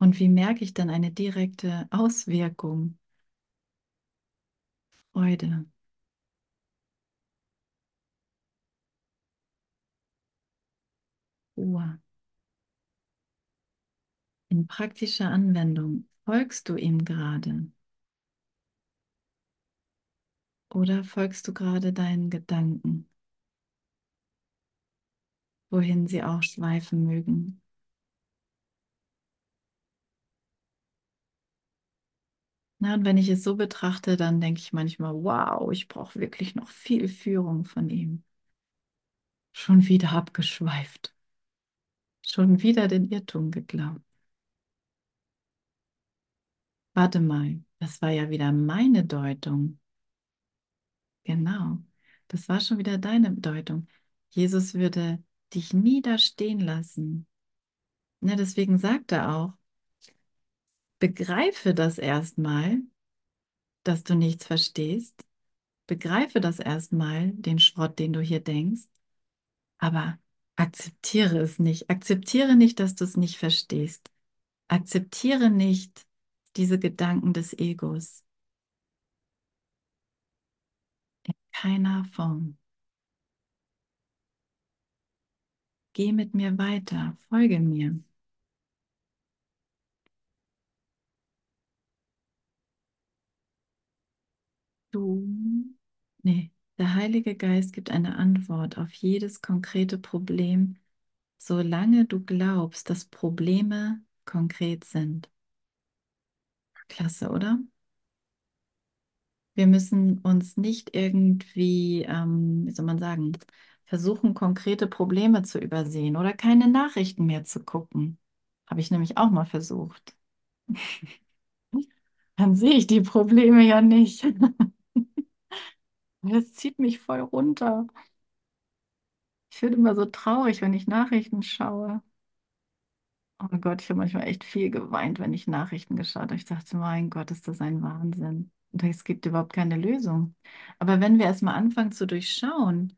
Und wie merke ich dann eine direkte Auswirkung? Freude. Ruhe. In praktischer Anwendung folgst du ihm gerade? Oder folgst du gerade deinen Gedanken, wohin sie auch schweifen mögen? Na, und wenn ich es so betrachte, dann denke ich manchmal, wow, ich brauche wirklich noch viel Führung von ihm. Schon wieder abgeschweift. Schon wieder den Irrtum geglaubt. Warte mal, das war ja wieder meine Deutung. Genau, das war schon wieder deine Deutung. Jesus würde dich nie da stehen lassen. Na, deswegen sagt er auch, begreife das erstmal, dass du nichts verstehst. Begreife das erstmal, den Schrott, den du hier denkst. Aber akzeptiere es nicht. Akzeptiere nicht, dass du es nicht verstehst. Akzeptiere nicht diese Gedanken des Egos. In keiner Form. Geh mit mir weiter, folge mir. Du, nee, der Heilige Geist gibt eine Antwort auf jedes konkrete Problem, solange du glaubst, dass Probleme konkret sind. Klasse, oder? Wir müssen uns nicht irgendwie, ähm, wie soll man sagen, versuchen, konkrete Probleme zu übersehen oder keine Nachrichten mehr zu gucken. Habe ich nämlich auch mal versucht. [laughs] Dann sehe ich die Probleme ja nicht. [laughs] Das zieht mich voll runter. Ich werde immer so traurig, wenn ich Nachrichten schaue. Oh Gott, ich habe manchmal echt viel geweint, wenn ich Nachrichten geschaut habe. Ich dachte, mein Gott, ist das ein Wahnsinn. Und es gibt überhaupt keine Lösung. Aber wenn wir erstmal anfangen zu durchschauen,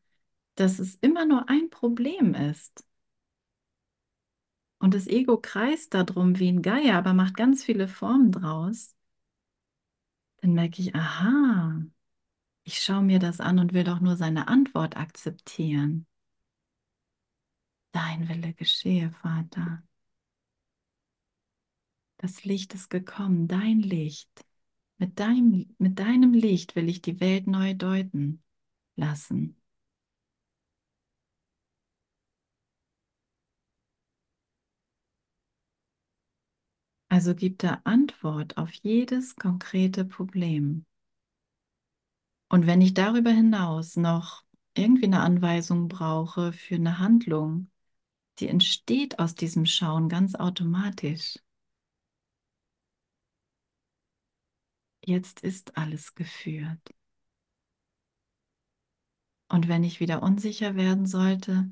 dass es immer nur ein Problem ist und das Ego kreist darum wie ein Geier, aber macht ganz viele Formen draus, dann merke ich, aha, ich schaue mir das an und will doch nur seine Antwort akzeptieren. Dein Wille geschehe, Vater. Das Licht ist gekommen, dein Licht. Mit deinem, mit deinem Licht will ich die Welt neu deuten lassen. Also gibt er Antwort auf jedes konkrete Problem. Und wenn ich darüber hinaus noch irgendwie eine Anweisung brauche für eine Handlung, die entsteht aus diesem Schauen ganz automatisch. Jetzt ist alles geführt. Und wenn ich wieder unsicher werden sollte,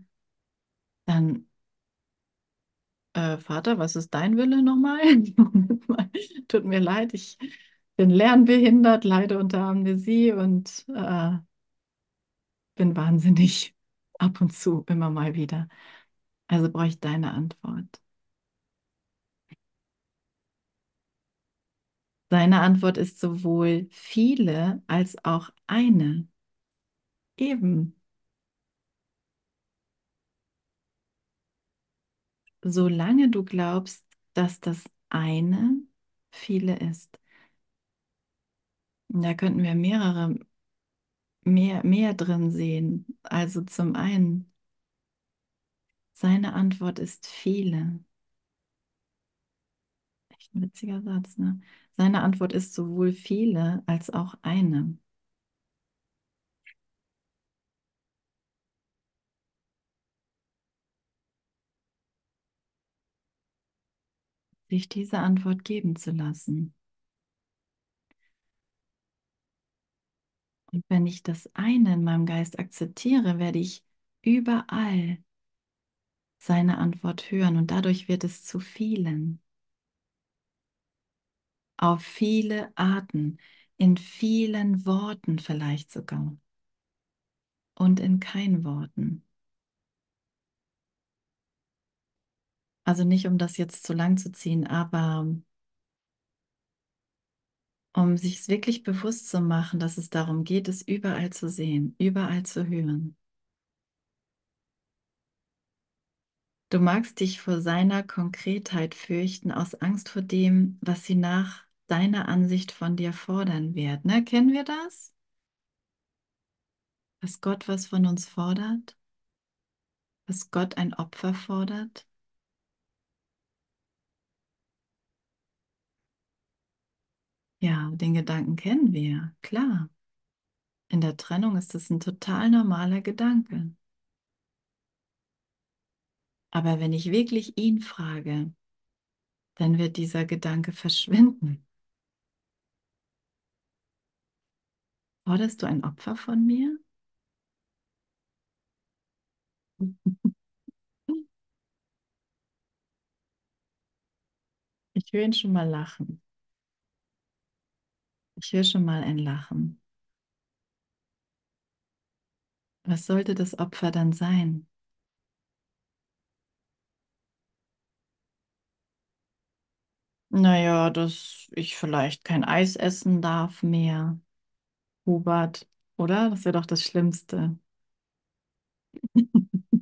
dann, äh, Vater, was ist dein Wille nochmal? [laughs] Tut mir leid, ich bin lernbehindert, leide unter Amnesie und äh, bin wahnsinnig [laughs] ab und zu immer mal wieder. Also brauche ich deine Antwort. Seine Antwort ist sowohl viele als auch eine. Eben. Solange du glaubst, dass das eine viele ist. Da könnten wir mehrere, mehr, mehr drin sehen. Also zum einen, seine Antwort ist viele. Echt ein witziger Satz, ne? Seine Antwort ist sowohl viele als auch eine. Sich diese Antwort geben zu lassen. Und wenn ich das eine in meinem Geist akzeptiere, werde ich überall seine Antwort hören und dadurch wird es zu vielen. Auf viele Arten, in vielen Worten vielleicht sogar und in kein Worten. Also nicht, um das jetzt zu lang zu ziehen, aber um sich wirklich bewusst zu machen, dass es darum geht, es überall zu sehen, überall zu hören. Du magst dich vor seiner Konkretheit fürchten, aus Angst vor dem, was sie nach deiner Ansicht von dir fordern wird. Ne? Kennen wir das? Dass Gott was von uns fordert? Dass Gott ein Opfer fordert? Ja, den Gedanken kennen wir, klar. In der Trennung ist es ein total normaler Gedanke. Aber wenn ich wirklich ihn frage, dann wird dieser Gedanke verschwinden. Forderst du ein Opfer von mir? [laughs] Ich höre ihn schon mal lachen. Ich höre schon mal ein Lachen. Was sollte das Opfer dann sein? Naja, dass ich vielleicht kein Eis essen darf mehr, Hubert, oder? Das wäre doch das Schlimmste. [laughs]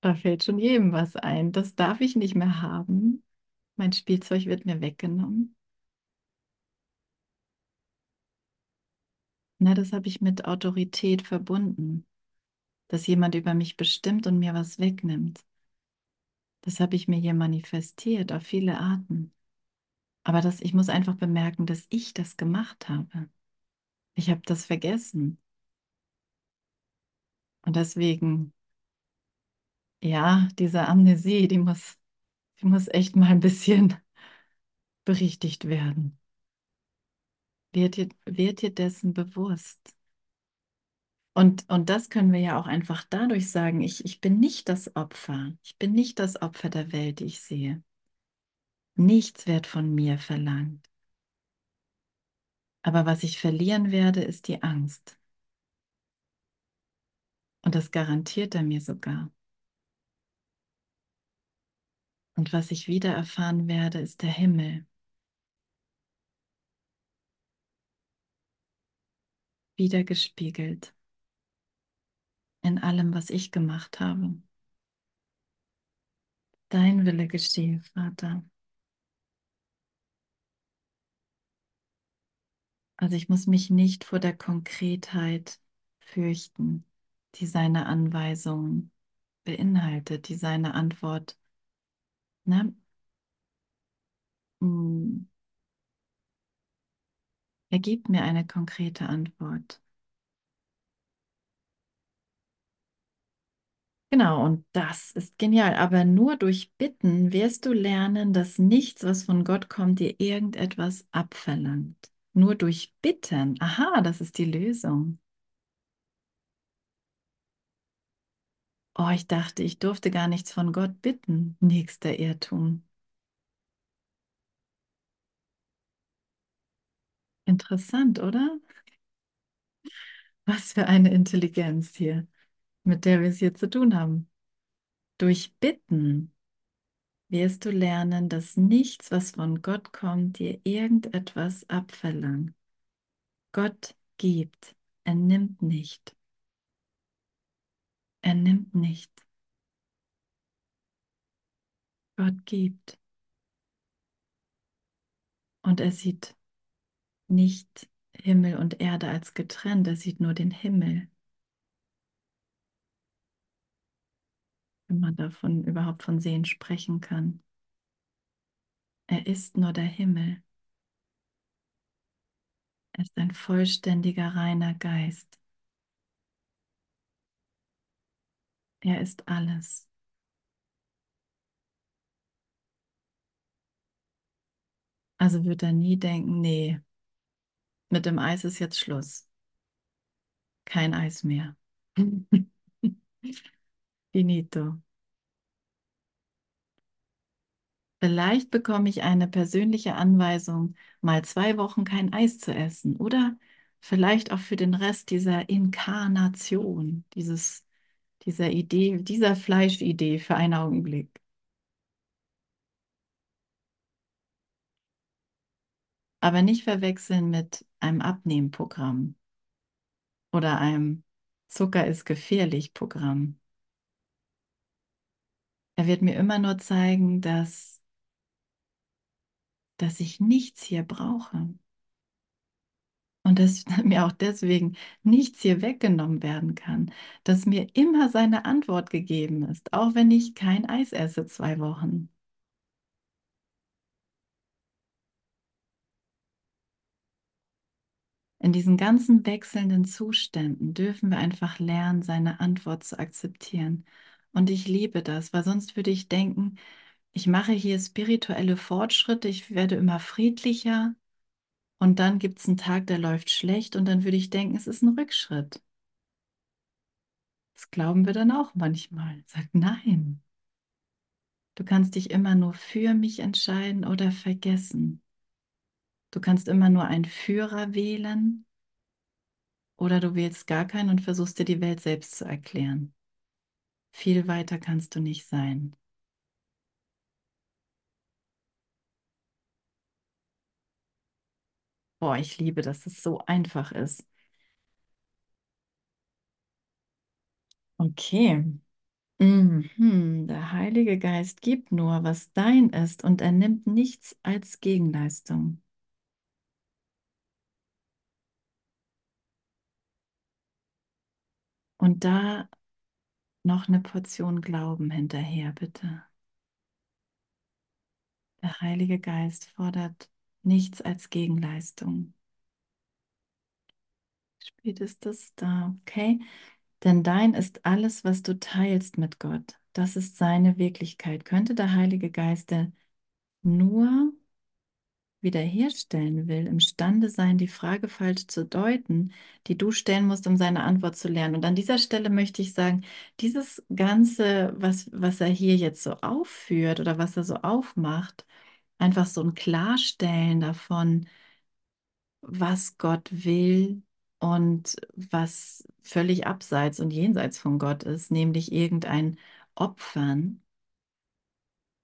Da fällt schon jedem was ein. Das darf ich nicht mehr haben. Mein Spielzeug wird mir weggenommen. Na, das habe ich mit Autorität verbunden, dass jemand über mich bestimmt und mir was wegnimmt. Das habe ich mir hier manifestiert auf viele Arten. Aber das, ich muss einfach bemerken, dass ich das gemacht habe. Ich habe das vergessen. Und deswegen, ja, diese Amnesie, die muss, die muss echt mal ein bisschen [laughs] berichtigt werden. Werd dir, werd dir dessen bewusst. Und, und das können wir ja auch einfach dadurch sagen, ich, ich bin nicht das Opfer. Ich bin nicht das Opfer der Welt, die ich sehe. Nichts wird von mir verlangt. Aber was ich verlieren werde, ist die Angst. Und das garantiert er mir sogar. Und was ich wieder erfahren werde, ist der Himmel. Wiedergespiegelt in allem, was ich gemacht habe. Dein Wille geschehe, Vater. Also ich muss mich nicht vor der Konkretheit fürchten, die seine Anweisung beinhaltet, die seine Antwort ne, er gibt mir eine konkrete Antwort. Genau, und das ist genial. Aber nur durch Bitten wirst du lernen, dass nichts, was von Gott kommt, dir irgendetwas abverlangt. Nur durch Bitten. Aha, das ist die Lösung. Oh, ich dachte, ich durfte gar nichts von Gott bitten. Nächster Irrtum. Interessant, oder? Was für eine Intelligenz hier, mit der wir es hier zu tun haben. Durch Bitten wirst du lernen, dass nichts, was von Gott kommt, dir irgendetwas abverlangt. Gott gibt, er nimmt nicht. Er nimmt nicht. Gott gibt. Und er sieht nicht Himmel und Erde als getrennt, er sieht nur den Himmel. Wenn man davon überhaupt von Sehen sprechen kann. Er ist nur der Himmel. Er ist ein vollständiger, reiner Geist. Er ist alles. Also wird er nie denken, nee, mit dem Eis ist jetzt Schluss. Kein Eis mehr. [laughs] Finito. Vielleicht bekomme ich eine persönliche Anweisung, mal zwei Wochen kein Eis zu essen oder vielleicht auch für den Rest dieser Inkarnation, dieses, dieser Idee, dieser Fleischidee für einen Augenblick. Aber nicht verwechseln mit einem Abnehmprogramm oder einem Zucker ist gefährlich Programm. Er wird mir immer nur zeigen, dass, dass ich nichts hier brauche. Und dass [laughs] mir auch deswegen nichts hier weggenommen werden kann. Dass mir immer seine Antwort gegeben ist, auch wenn ich kein Eis esse zwei Wochen. In diesen ganzen wechselnden Zuständen dürfen wir einfach lernen, seine Antwort zu akzeptieren. Und ich liebe das, weil sonst würde ich denken, ich mache hier spirituelle Fortschritte, ich werde immer friedlicher und dann gibt es einen Tag, der läuft schlecht und dann würde ich denken, es ist ein Rückschritt. Das glauben wir dann auch manchmal. Sagt nein. Du kannst dich immer nur für mich entscheiden oder vergessen. Du kannst immer nur einen Führer wählen oder du wählst gar keinen und versuchst dir die Welt selbst zu erklären. Viel weiter kannst du nicht sein. Boah, ich liebe, dass es so einfach ist. Okay. Mhm. Der Heilige Geist gibt nur, was dein ist, und er nimmt nichts als Gegenleistung. Und da noch eine Portion Glauben hinterher, bitte. Der Heilige Geist fordert nichts als Gegenleistung. Spät ist das da, okay? Denn dein ist alles, was du teilst mit Gott. Das ist seine Wirklichkeit. Könnte der Heilige Geist nur wiederherstellen will, imstande sein, die Frage falsch zu deuten, die du stellen musst, um seine Antwort zu lernen. Und an dieser Stelle möchte ich sagen, dieses Ganze, was, was er hier jetzt so aufführt oder was er so aufmacht, einfach so ein Klarstellen davon, was Gott will und was völlig abseits und jenseits von Gott ist, nämlich irgendein Opfern.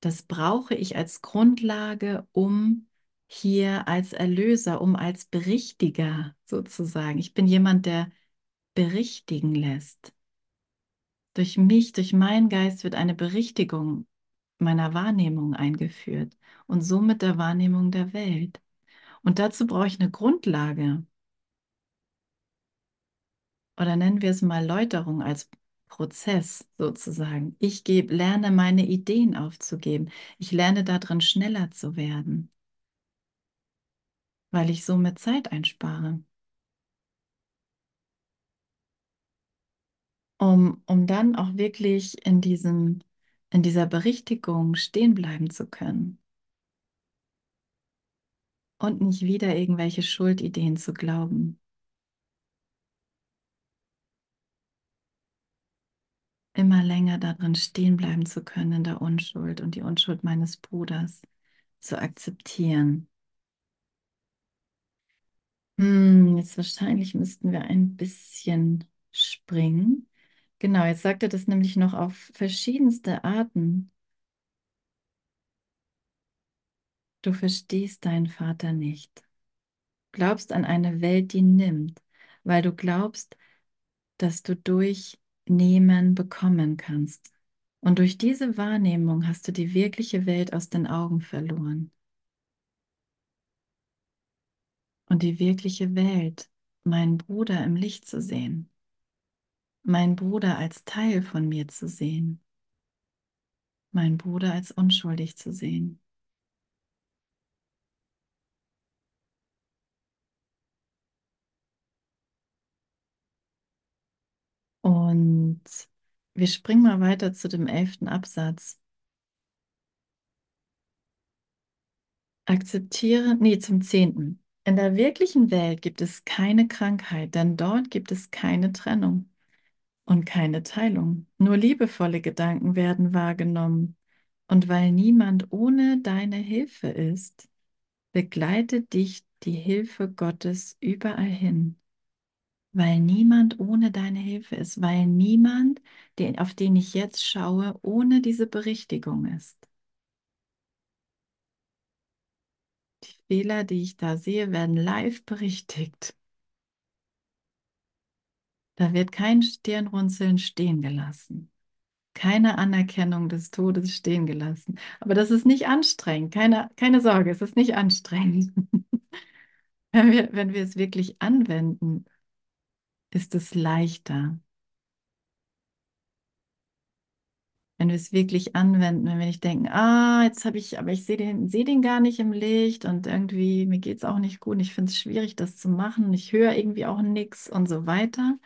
Das brauche ich als Grundlage, um hier als Erlöser, um als Berichtiger sozusagen. Ich bin jemand, der berichtigen lässt. Durch mich, durch meinen Geist wird eine Berichtigung meiner Wahrnehmung eingeführt und somit der Wahrnehmung der Welt. Und dazu brauche ich eine Grundlage. Oder nennen wir es mal Läuterung als Prozess sozusagen. Ich gebe, lerne meine Ideen aufzugeben. Ich lerne darin schneller zu werden weil ich somit Zeit einspare. Um, um dann auch wirklich in diesem, in dieser Berichtigung stehen bleiben zu können. Und nicht wieder irgendwelche Schuldideen zu glauben. Immer länger darin stehen bleiben zu können in der Unschuld und die Unschuld meines Bruders zu akzeptieren. Hm, jetzt wahrscheinlich müssten wir ein bisschen springen. Genau, jetzt sagt er das nämlich noch auf verschiedenste Arten. Du verstehst deinen Vater nicht. Glaubst an eine Welt, die nimmt, weil du glaubst, dass du durch Nehmen bekommen kannst. Und durch diese Wahrnehmung hast du die wirkliche Welt aus den Augen verloren. Und die wirkliche Welt, meinen Bruder im Licht zu sehen, meinen Bruder als Teil von mir zu sehen, meinen Bruder als unschuldig zu sehen. Und wir springen mal weiter zu dem elften Absatz. Akzeptiere, nee, zum zehnten. In der wirklichen Welt gibt es keine Krankheit, denn dort gibt es keine Trennung und keine Teilung. Nur liebevolle Gedanken werden wahrgenommen. Und weil niemand ohne deine Hilfe ist, begleitet dich die Hilfe Gottes überall hin. Weil niemand ohne deine Hilfe ist, weil niemand, den, auf den ich jetzt schaue, ohne diese Berichtigung ist. Die Fehler, die ich da sehe, werden live berichtigt. Da wird kein Stirnrunzeln stehen gelassen. Keine Anerkennung des Todes stehen gelassen. Aber das ist nicht anstrengend. Keine, keine Sorge, es ist nicht anstrengend. [laughs] Wenn wir, wenn wir es wirklich anwenden, ist es leichter. Wenn wir es wirklich anwenden, wenn wir nicht denken, ah, jetzt habe ich, aber ich sehe den, sehe den gar nicht im Licht und irgendwie, mir geht es auch nicht gut und ich finde es schwierig, das zu machen. Ich höre irgendwie auch nichts und so weiter.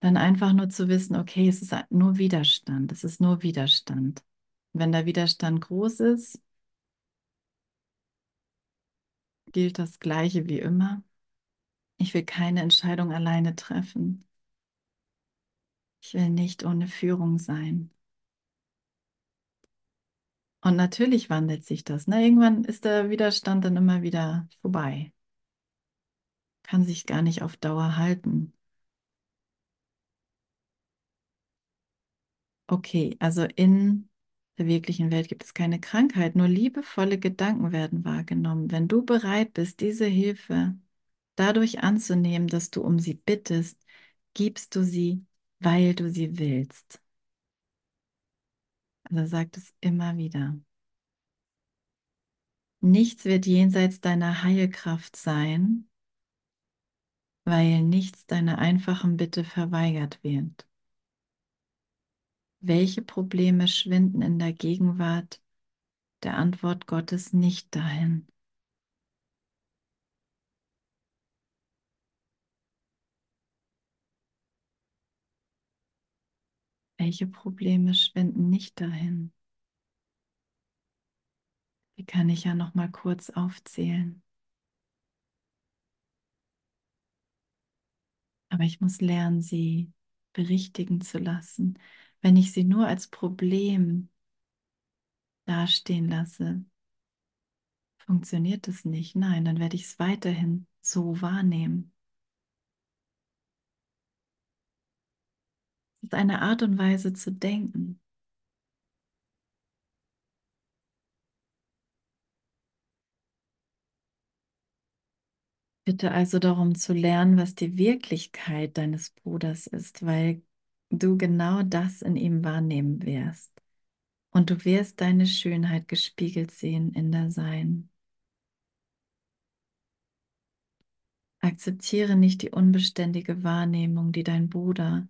Dann einfach nur zu wissen, okay, es ist nur Widerstand, es ist nur Widerstand. Wenn der Widerstand groß ist, gilt das Gleiche wie immer. Ich will keine Entscheidung alleine treffen. Ich will nicht ohne Führung sein. Und natürlich wandelt sich das. Ne? Irgendwann ist der Widerstand dann immer wieder vorbei. Kann sich gar nicht auf Dauer halten. Okay, also in der wirklichen Welt gibt es keine Krankheit, nur liebevolle Gedanken werden wahrgenommen. Wenn du bereit bist, diese Hilfe dadurch anzunehmen, dass du um sie bittest, gibst du sie, weil du sie willst. Also sagt es immer wieder. Nichts wird jenseits deiner Heilkraft sein, weil nichts deiner einfachen Bitte verweigert wird. Welche Probleme schwinden in der Gegenwart der Antwort Gottes nicht dahin? Welche Probleme schwinden nicht dahin? Die kann ich ja noch mal kurz aufzählen. Aber ich muss lernen, sie berichtigen zu lassen. Wenn ich sie nur als Problem dastehen lasse, funktioniert es nicht. Nein, dann werde ich es weiterhin so wahrnehmen. Es ist eine Art und Weise zu denken. Bitte also darum zu lernen, was die Wirklichkeit deines Bruders ist, weil du genau das in ihm wahrnehmen wirst. Und du wirst deine Schönheit gespiegelt sehen in der Sein. Akzeptiere nicht die unbeständige Wahrnehmung, die dein Bruder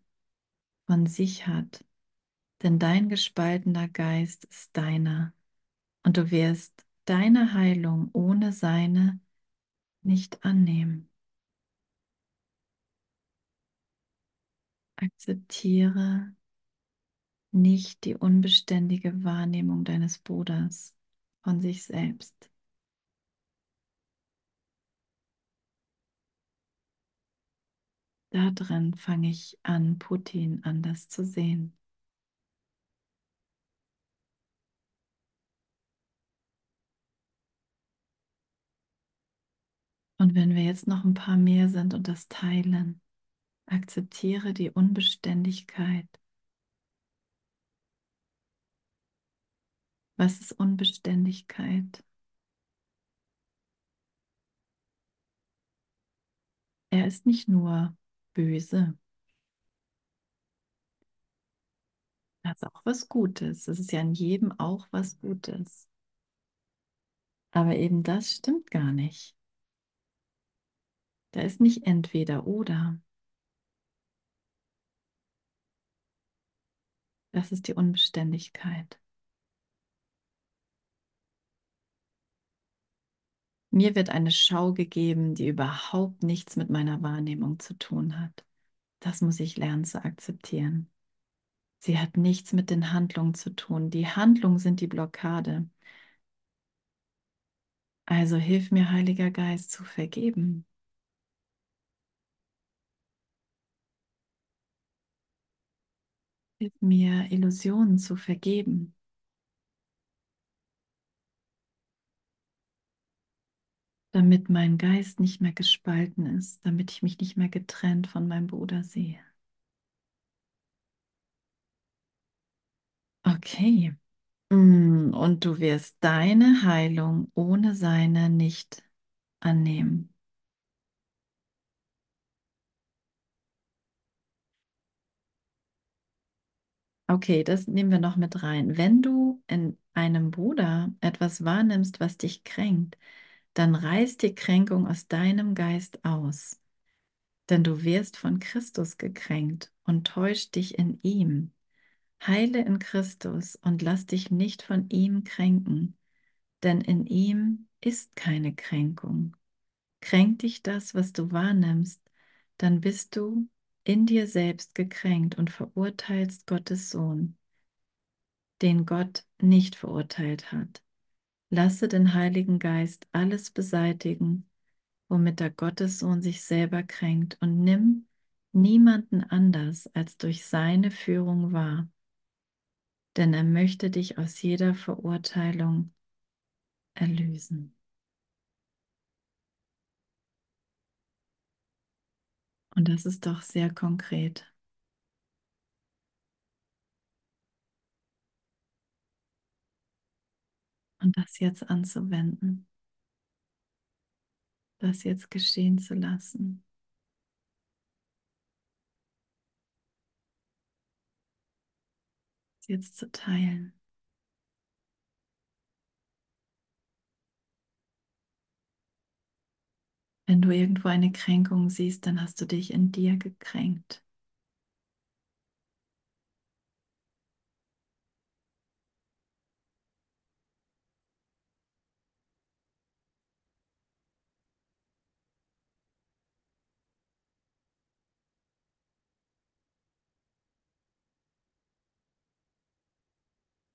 von sich hat, denn dein gespaltener Geist ist deiner und du wirst deine Heilung ohne seine nicht annehmen. Akzeptiere nicht die unbeständige Wahrnehmung deines Bruders von sich selbst. Da drin fange ich an, Putin anders zu sehen. Und wenn wir jetzt noch ein paar mehr sind und das teilen, akzeptiere die Unbeständigkeit. Was ist Unbeständigkeit? Er ist nicht nur böse. Das ist auch was Gutes. Es ist ja in jedem auch was Gutes. Aber eben das stimmt gar nicht. Da ist nicht entweder oder. Das ist die Unbeständigkeit. Mir wird eine Schau gegeben, die überhaupt nichts mit meiner Wahrnehmung zu tun hat. Das muss ich lernen zu akzeptieren. Sie hat nichts mit den Handlungen zu tun. Die Handlungen sind die Blockade. Also hilf mir, Heiliger Geist, zu vergeben. Hilf mir, Illusionen zu vergeben. Damit mein Geist nicht mehr gespalten ist, damit ich mich nicht mehr getrennt von meinem Bruder sehe. Okay. Mm, und du wirst deine Heilung ohne seine nicht annehmen. Okay, das nehmen wir noch mit rein. Wenn du in einem Bruder etwas wahrnimmst, was dich kränkt, dann reiß die Kränkung aus deinem Geist aus. Denn du wirst von Christus gekränkt und täuscht dich in ihm. Heile in Christus und lass dich nicht von ihm kränken, denn in ihm ist keine Kränkung. Kränkt dich das, was du wahrnimmst, dann bist du in dir selbst gekränkt und verurteilst Gottes Sohn, den Gott nicht verurteilt hat. Lasse den Heiligen Geist alles beseitigen, womit der Gottessohn sich selber kränkt, und nimm niemanden anders als durch seine Führung wahr, denn er möchte dich aus jeder Verurteilung erlösen. Und das ist doch sehr konkret. Und das jetzt anzuwenden, das jetzt geschehen zu lassen. jetzt zu teilen. Wenn du irgendwo eine Kränkung siehst, dann hast du dich in dir gekränkt.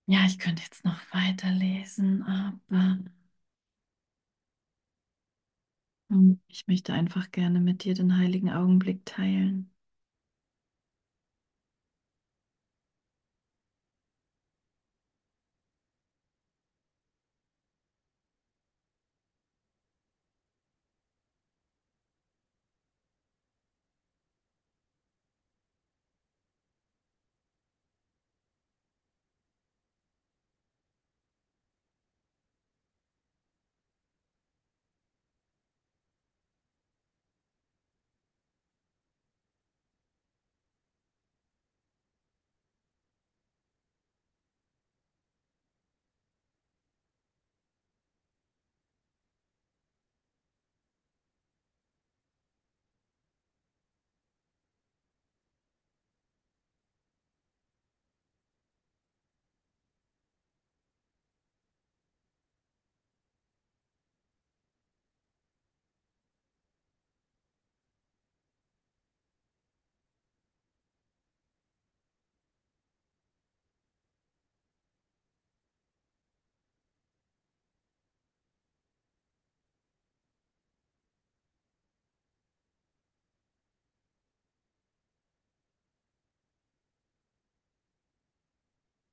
Ja, ich könnte jetzt noch weiterlesen, aber hm, ich möchte einfach gerne mit dir den heiligen Augenblick teilen.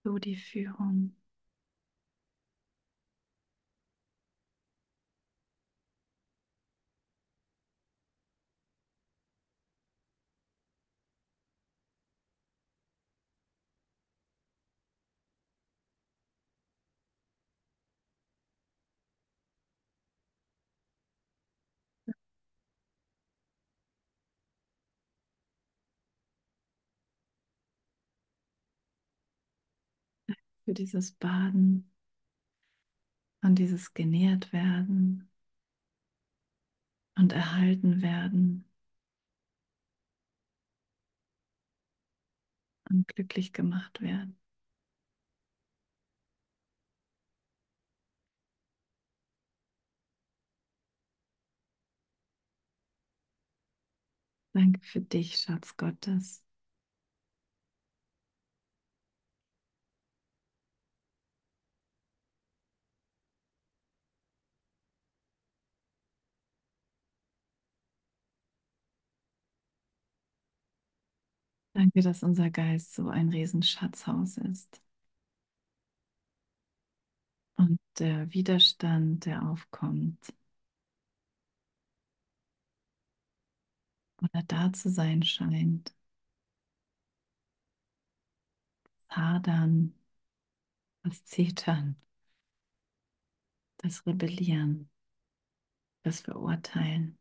So die Führung. Für dieses Baden und dieses genährt werden und erhalten werden und glücklich gemacht werden. Danke für dich, Schatz Gottes. Danke, dass unser Geist so ein Riesenschatzhaus ist. Und der Widerstand, der aufkommt. Oder da zu sein scheint, das Hadern, das Zetern, das Rebellieren, das Verurteilen.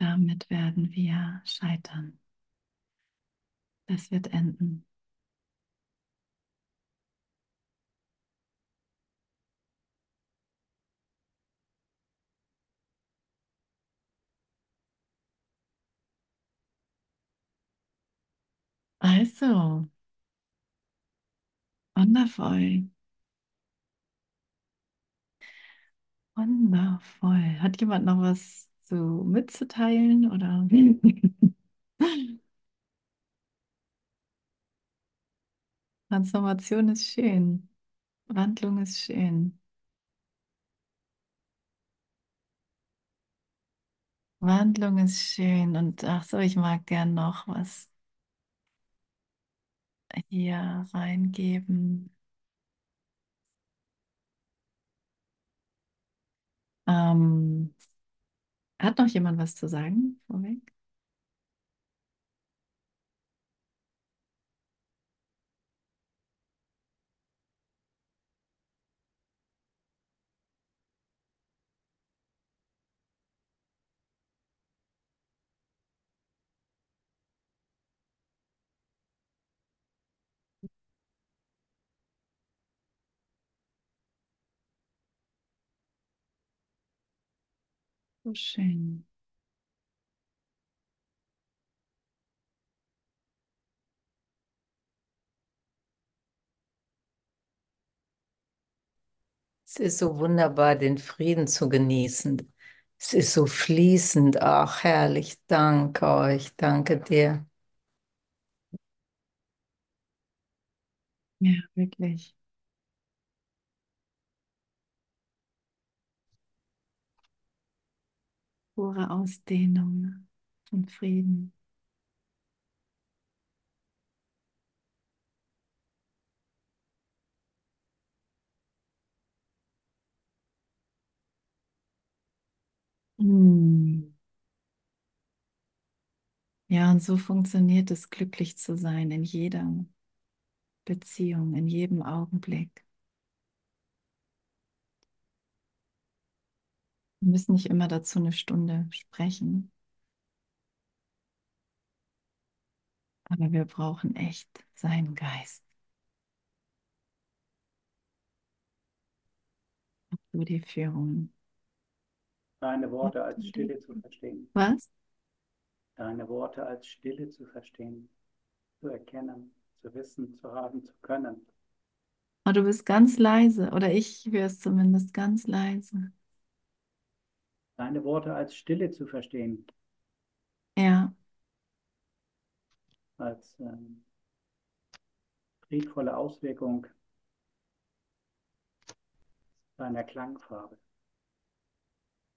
Damit werden wir scheitern. Das wird enden. Also, wundervoll. Wundervoll. Hat jemand noch was zu mitzuteilen oder? Transformation ist schön. Wandlung ist schön. Wandlung ist schön. Und ach so, ich mag gern noch was hier reingeben. Ähm, hat noch jemand was zu sagen vorweg? So schön. Es ist so wunderbar, den Frieden zu genießen. Es ist so fließend. Ach, herrlich. Danke euch. Danke dir. Ja, wirklich. Pure Ausdehnung und Frieden. Hm. Ja, und so funktioniert es, glücklich zu sein in jeder Beziehung, in jedem Augenblick. Wir müssen nicht immer dazu eine Stunde sprechen, aber wir brauchen echt seinen Geist. So die Führung. Deine Worte als Stille zu verstehen. Was? Deine Worte als Stille zu verstehen, zu erkennen, zu wissen, zu haben, zu können. Oh, du bist ganz leise, oder ich höre es zumindest ganz leise. Deine Worte als Stille zu verstehen, Ja, als ähm, friedvolle Auswirkung deiner Klangfarbe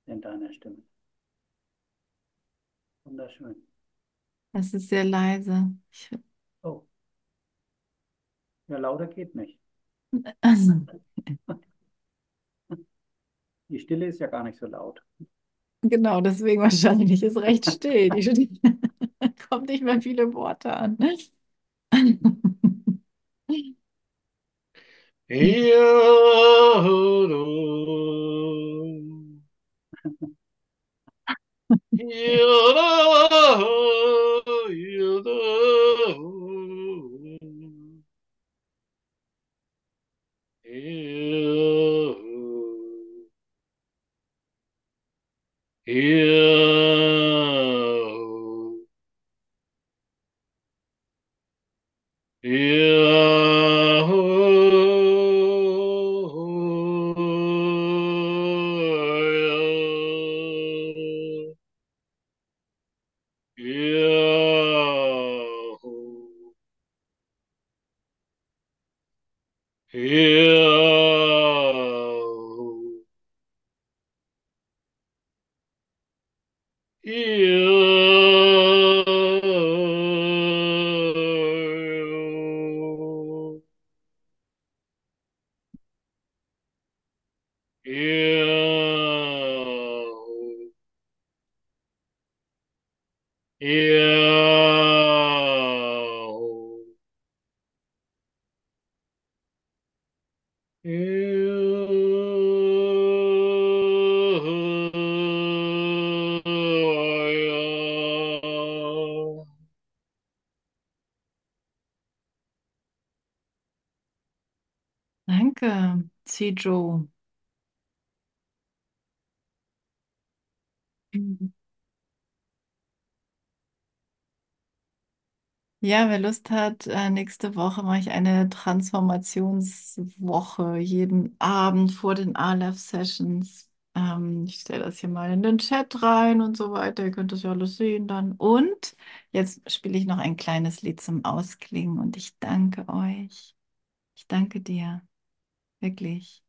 in deiner Stimme. Wunderschön. es ist sehr leise. Ich, Oh, ja, lauter geht nicht. also, [laughs] Die Stille ist ja gar nicht so laut. Genau, deswegen wahrscheinlich ist recht still. Die Stimme [laughs] kommt nicht mehr viele Worte an. Ew. Danke, Zijo. Ja, wer Lust hat, äh, nächste Woche mache ich eine Transformationswoche jeden Abend vor den Aleph-Sessions. Ähm, ich stelle das hier mal in den Chat rein und so weiter. Ihr könnt das ja alles sehen dann. Und jetzt spiele ich noch ein kleines Lied zum Ausklingen und ich danke euch. Ich danke dir. Wirklich.